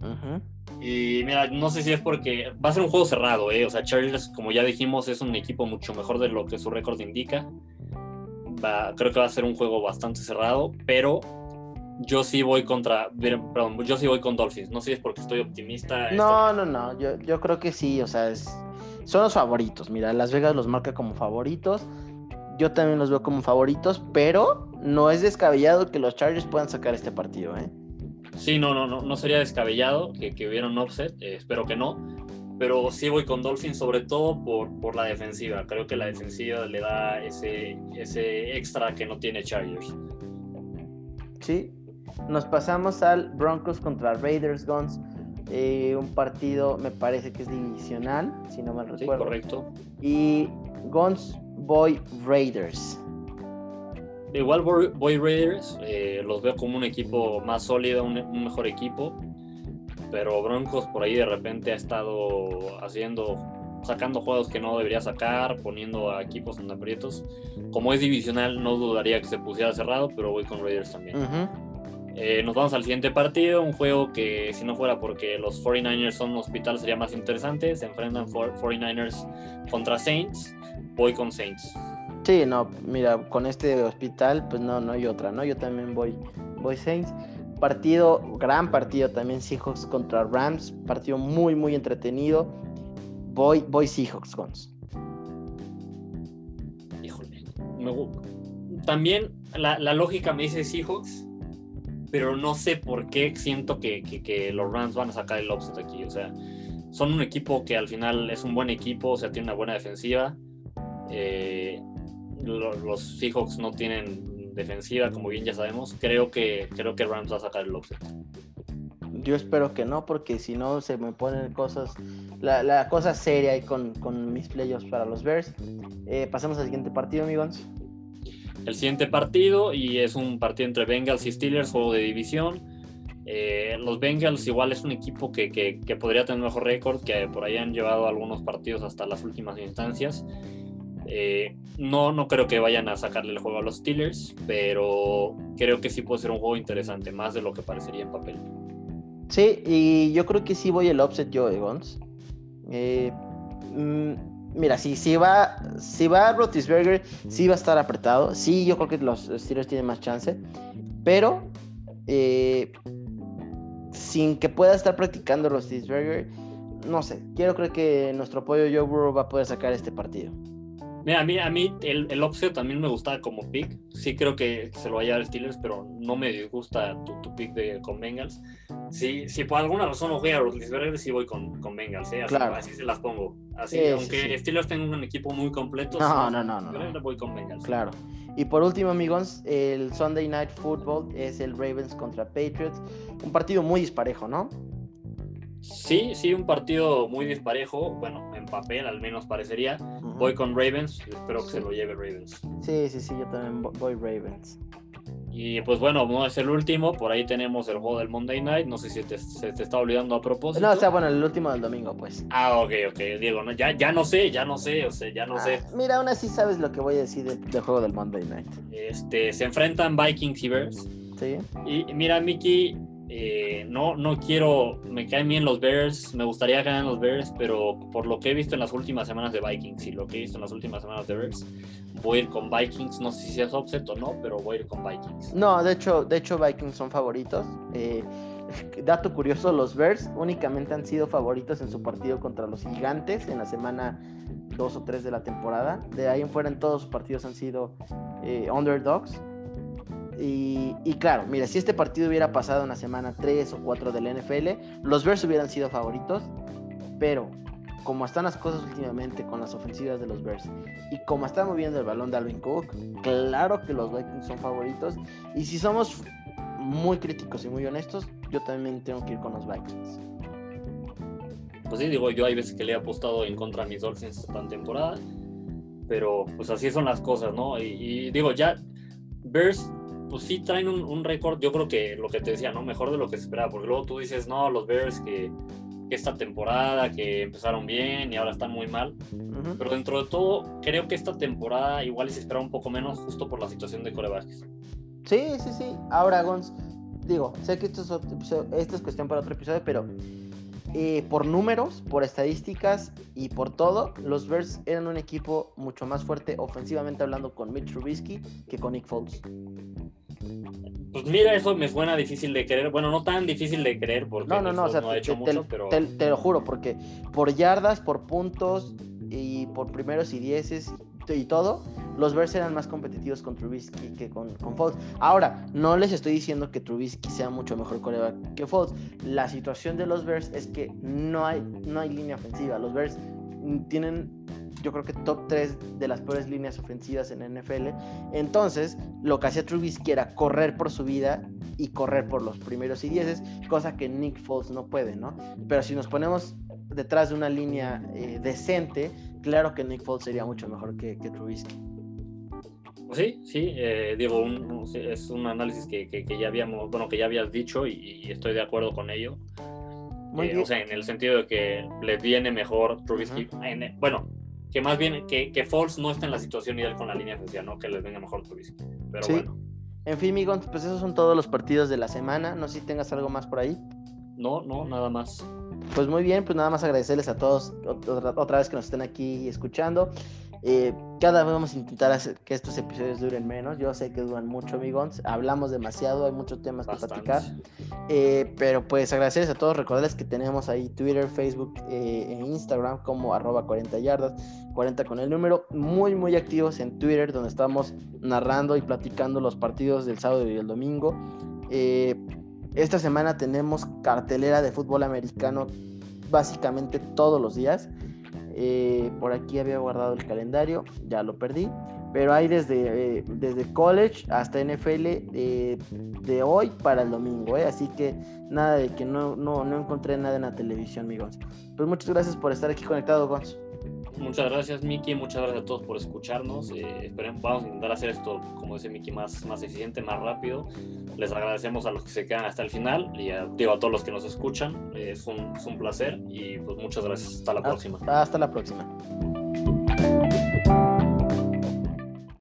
Ujú. Y mira, no sé si es porque va a ser un juego cerrado, ¿eh? O sea, Chargers, como ya dijimos, es un equipo mucho mejor de lo que su récord indica. Va- creo que va a ser un juego bastante cerrado, pero yo sí voy contra, perdón, yo sí voy con Dolphins. No sé si es porque estoy optimista. No, no, no, yo, yo creo que sí, o sea, es- son los favoritos. Mira, Las Vegas los marca como favoritos. Yo también los veo como favoritos, pero no es descabellado que los Chargers puedan sacar este partido, ¿eh? Sí, no, no, no, no sería descabellado que, que hubiera un offset, eh, espero que no. Pero sí voy con Dolphins, sobre todo por, por la defensiva. Creo que la defensiva le da ese, ese extra que no tiene Chargers. Sí. Nos pasamos al Broncos contra Raiders Guns. eh, un partido, me parece que es divisional, si no mal Sí, recuerdo. correcto. Y Guns Boy Raiders. Igual Boy Boy Raiders, eh, los veo como un equipo más sólido, un, un mejor equipo. Pero Broncos por ahí de repente ha estado haciendo, sacando juegos que no debería sacar, poniendo a equipos en aprietos. Como es divisional, no dudaría que se pusiera cerrado, pero voy con Raiders también. Ujú. Eh, nos vamos al siguiente partido, un juego que si no fuera porque los 49ers son un hospital sería más interesante. Se enfrentan for- 49ers contra Saints. Voy con Saints. Sí, no, mira, con este hospital, pues no, no hay otra, ¿no? Yo también voy, voy Saints. Partido, gran partido también Seahawks contra Rams, partido muy, muy entretenido. Voy, voy Seahawks, Guns. Híjole. me también la, la lógica me dice Seahawks, pero no sé por qué siento que, que- que los Rams van a sacar el offset aquí. O sea, son un equipo que al final es un buen equipo, o sea, tiene una buena defensiva. Eh, lo- los Seahawks no tienen defensiva, como bien ya sabemos. Creo que, creo que Rams va a sacar el offset. Yo espero que no, porque si no se me ponen cosas, la, la cosa seria ahí con, con mis playoffs para los Bears. Eh, pasemos al siguiente partido, amigos. El siguiente partido y es un partido entre Bengals y Steelers, juego de división. Eh, los Bengals igual es un equipo que, que- podría tener mejor récord, que por ahí han llevado algunos partidos hasta las últimas instancias. Eh, no, no creo que vayan a sacarle el juego a los Steelers, pero creo que sí puede ser un juego interesante, más de lo que parecería en papel. Sí, y yo creo que sí voy el offset yo de Guns. Eh, mm, mira, si, si va si va Rotisberger, sí va a estar apretado. Sí, yo creo que los Steelers tienen más chance. Pero eh, sin que pueda estar practicando Rotisberger, no sé. Quiero creer que nuestro pollo Joe Burrow va a poder sacar este partido. Mira, a mí, a mí el, el offset también me gustaba como pick. Sí creo que se lo va a llevar Steelers, pero no me disgusta tu, tu pick de, con Bengals. Si, si por alguna razón no juega a Roethlisberger, sí voy con, con Bengals. ¿eh? Así, Claro. así se las pongo. Así, Sí, sí, aunque sí. Steelers tenga un equipo muy completo, No, sí, no, no, no. voy con Bengals. Claro. Y por último, amigos, el Sunday Night Football es el Ravens contra Patriots. Un partido muy disparejo, ¿no? Sí, sí, un partido muy disparejo. Bueno, en papel al menos parecería. Voy con Ravens. Espero que Sí. se lo lleve Ravens. Sí, sí, sí, yo también vo- voy Ravens. Y pues bueno, no es el último. Por ahí tenemos el juego del Monday Night. No sé si te- se te está olvidando a propósito. No, o sea, bueno, el último del domingo, pues. Ah, ok, ok, Diego, no, ya, ya no sé, ya no sé, o sea, ya no sé. Ah, mira, aún así sabes lo que voy a decir del, del juego del Monday Night. Este, se enfrentan Vikings y Bears. ¿Sí? Y mira, Mickey, eh, no, no quiero, me caen bien los Bears, me gustaría ganar los Bears, pero por lo que he visto en las últimas semanas de Vikings y lo que he visto en las últimas semanas de Bears, voy a ir con Vikings, no sé si es offset o no, pero voy a ir con Vikings. No, de hecho, de hecho Vikings son favoritos. Eh, [laughs] dato curioso, los Bears únicamente han sido favoritos en su partido contra los Gigantes en la semana 2 o 3 de la temporada. De ahí en fuera en todos sus partidos han sido eh, underdogs. Y, y claro, mira, si este partido hubiera pasado en la semana 3 o 4 del NFL, los Bears hubieran sido favoritos. Pero como están las cosas últimamente con las ofensivas de los Bears y como está moviendo el balón de Alvin Cook, claro que los Vikings son favoritos. Y si somos muy críticos y muy honestos, yo también tengo que ir con los Vikings. Pues sí, digo, yo hay veces que le he apostado en contra de mis Dolphins esta temporada, pero pues así son las cosas, ¿no? Y, y digo, ya, Bears pues sí traen un, récord, yo creo que lo que te decía, ¿no? Mejor de lo que se esperaba, porque luego tú dices, no, los Bears que, esta temporada, que empezaron bien y ahora están muy mal, pero dentro de todo, creo que esta temporada igual se esperaba un poco menos justo por la situación de Core Sí, sí, sí. Ahora, Gons, digo, sé que esto es, esto es cuestión para otro episodio, pero eh, por números, por estadísticas y por todo, los Bears eran un equipo mucho más fuerte ofensivamente hablando con Mitch Trubisky que con Nick Foles. Pues mira, eso me suena difícil de creer. Bueno, no tan difícil de creer porque no, no, no, ha hecho mucho, pero... te, lo juro, porque por yardas, por puntos y por primeros y dieces y todo, los Bears eran más competitivos con Trubisky que con, con Foles. Ahora, no les estoy diciendo que Trubisky sea mucho mejor coreback que Foles. La situación de los Bears es que no hay, no hay línea ofensiva. Los Bears tienen, yo creo que top 3 de las peores líneas ofensivas en NFL. Entonces, lo que hacía Trubisky era correr por su vida y correr por los primeros y dieces, cosa que Nick Foles no puede, ¿no? Pero si nos ponemos detrás de una línea eh, decente, claro que Nick Foles sería mucho mejor que, que Trubisky. Sí, sí, eh, digo, es un análisis que, que, ya habíamos, bueno, que ya habías dicho y, estoy de acuerdo con ello. Eh, O sea, en el sentido de que le viene mejor Trubisky. bueno, que más bien que, que Foles no está en la situación ideal con la línea oficial, ¿no? Que les venga mejor Trubisky. Pero bueno. En fin, Migons, pues esos son todos los partidos de la semana. No sé si tengas algo más por ahí. No, no, nada más. Pues muy bien, pues nada más agradecerles a todos otra, otra vez que nos estén aquí escuchando. Eh, cada vez vamos a intentar hacer que estos episodios duren menos. Yo sé que duran mucho, amigos. Hablamos demasiado, hay muchos temas que platicar. Eh, pero pues agradecerles a todos. Recordarles que tenemos ahí Twitter, Facebook eh, e Instagram como arroba 40 yardas, 40 con el número. Muy, muy activos en Twitter, donde estamos narrando y platicando los partidos del sábado y el domingo. esta semana tenemos cartelera de fútbol americano básicamente todos los días. Eh, por aquí había guardado el calendario, ya lo perdí. Pero hay desde, eh, desde college hasta NFL eh, de hoy para el domingo, así que nada de que no, no, no encontré nada en la televisión, mi Pues muchas gracias por estar aquí conectado, Gonz. Muchas gracias, Miki. Muchas gracias a todos por escucharnos. Eh, vamos a intentar hacer esto, como dice Miki, más, más eficiente, más rápido. Les agradecemos a los que se quedan hasta el final y a, digo, a todos los que nos escuchan. es, un, es un placer y pues muchas gracias. Hasta la próxima. Hasta la próxima.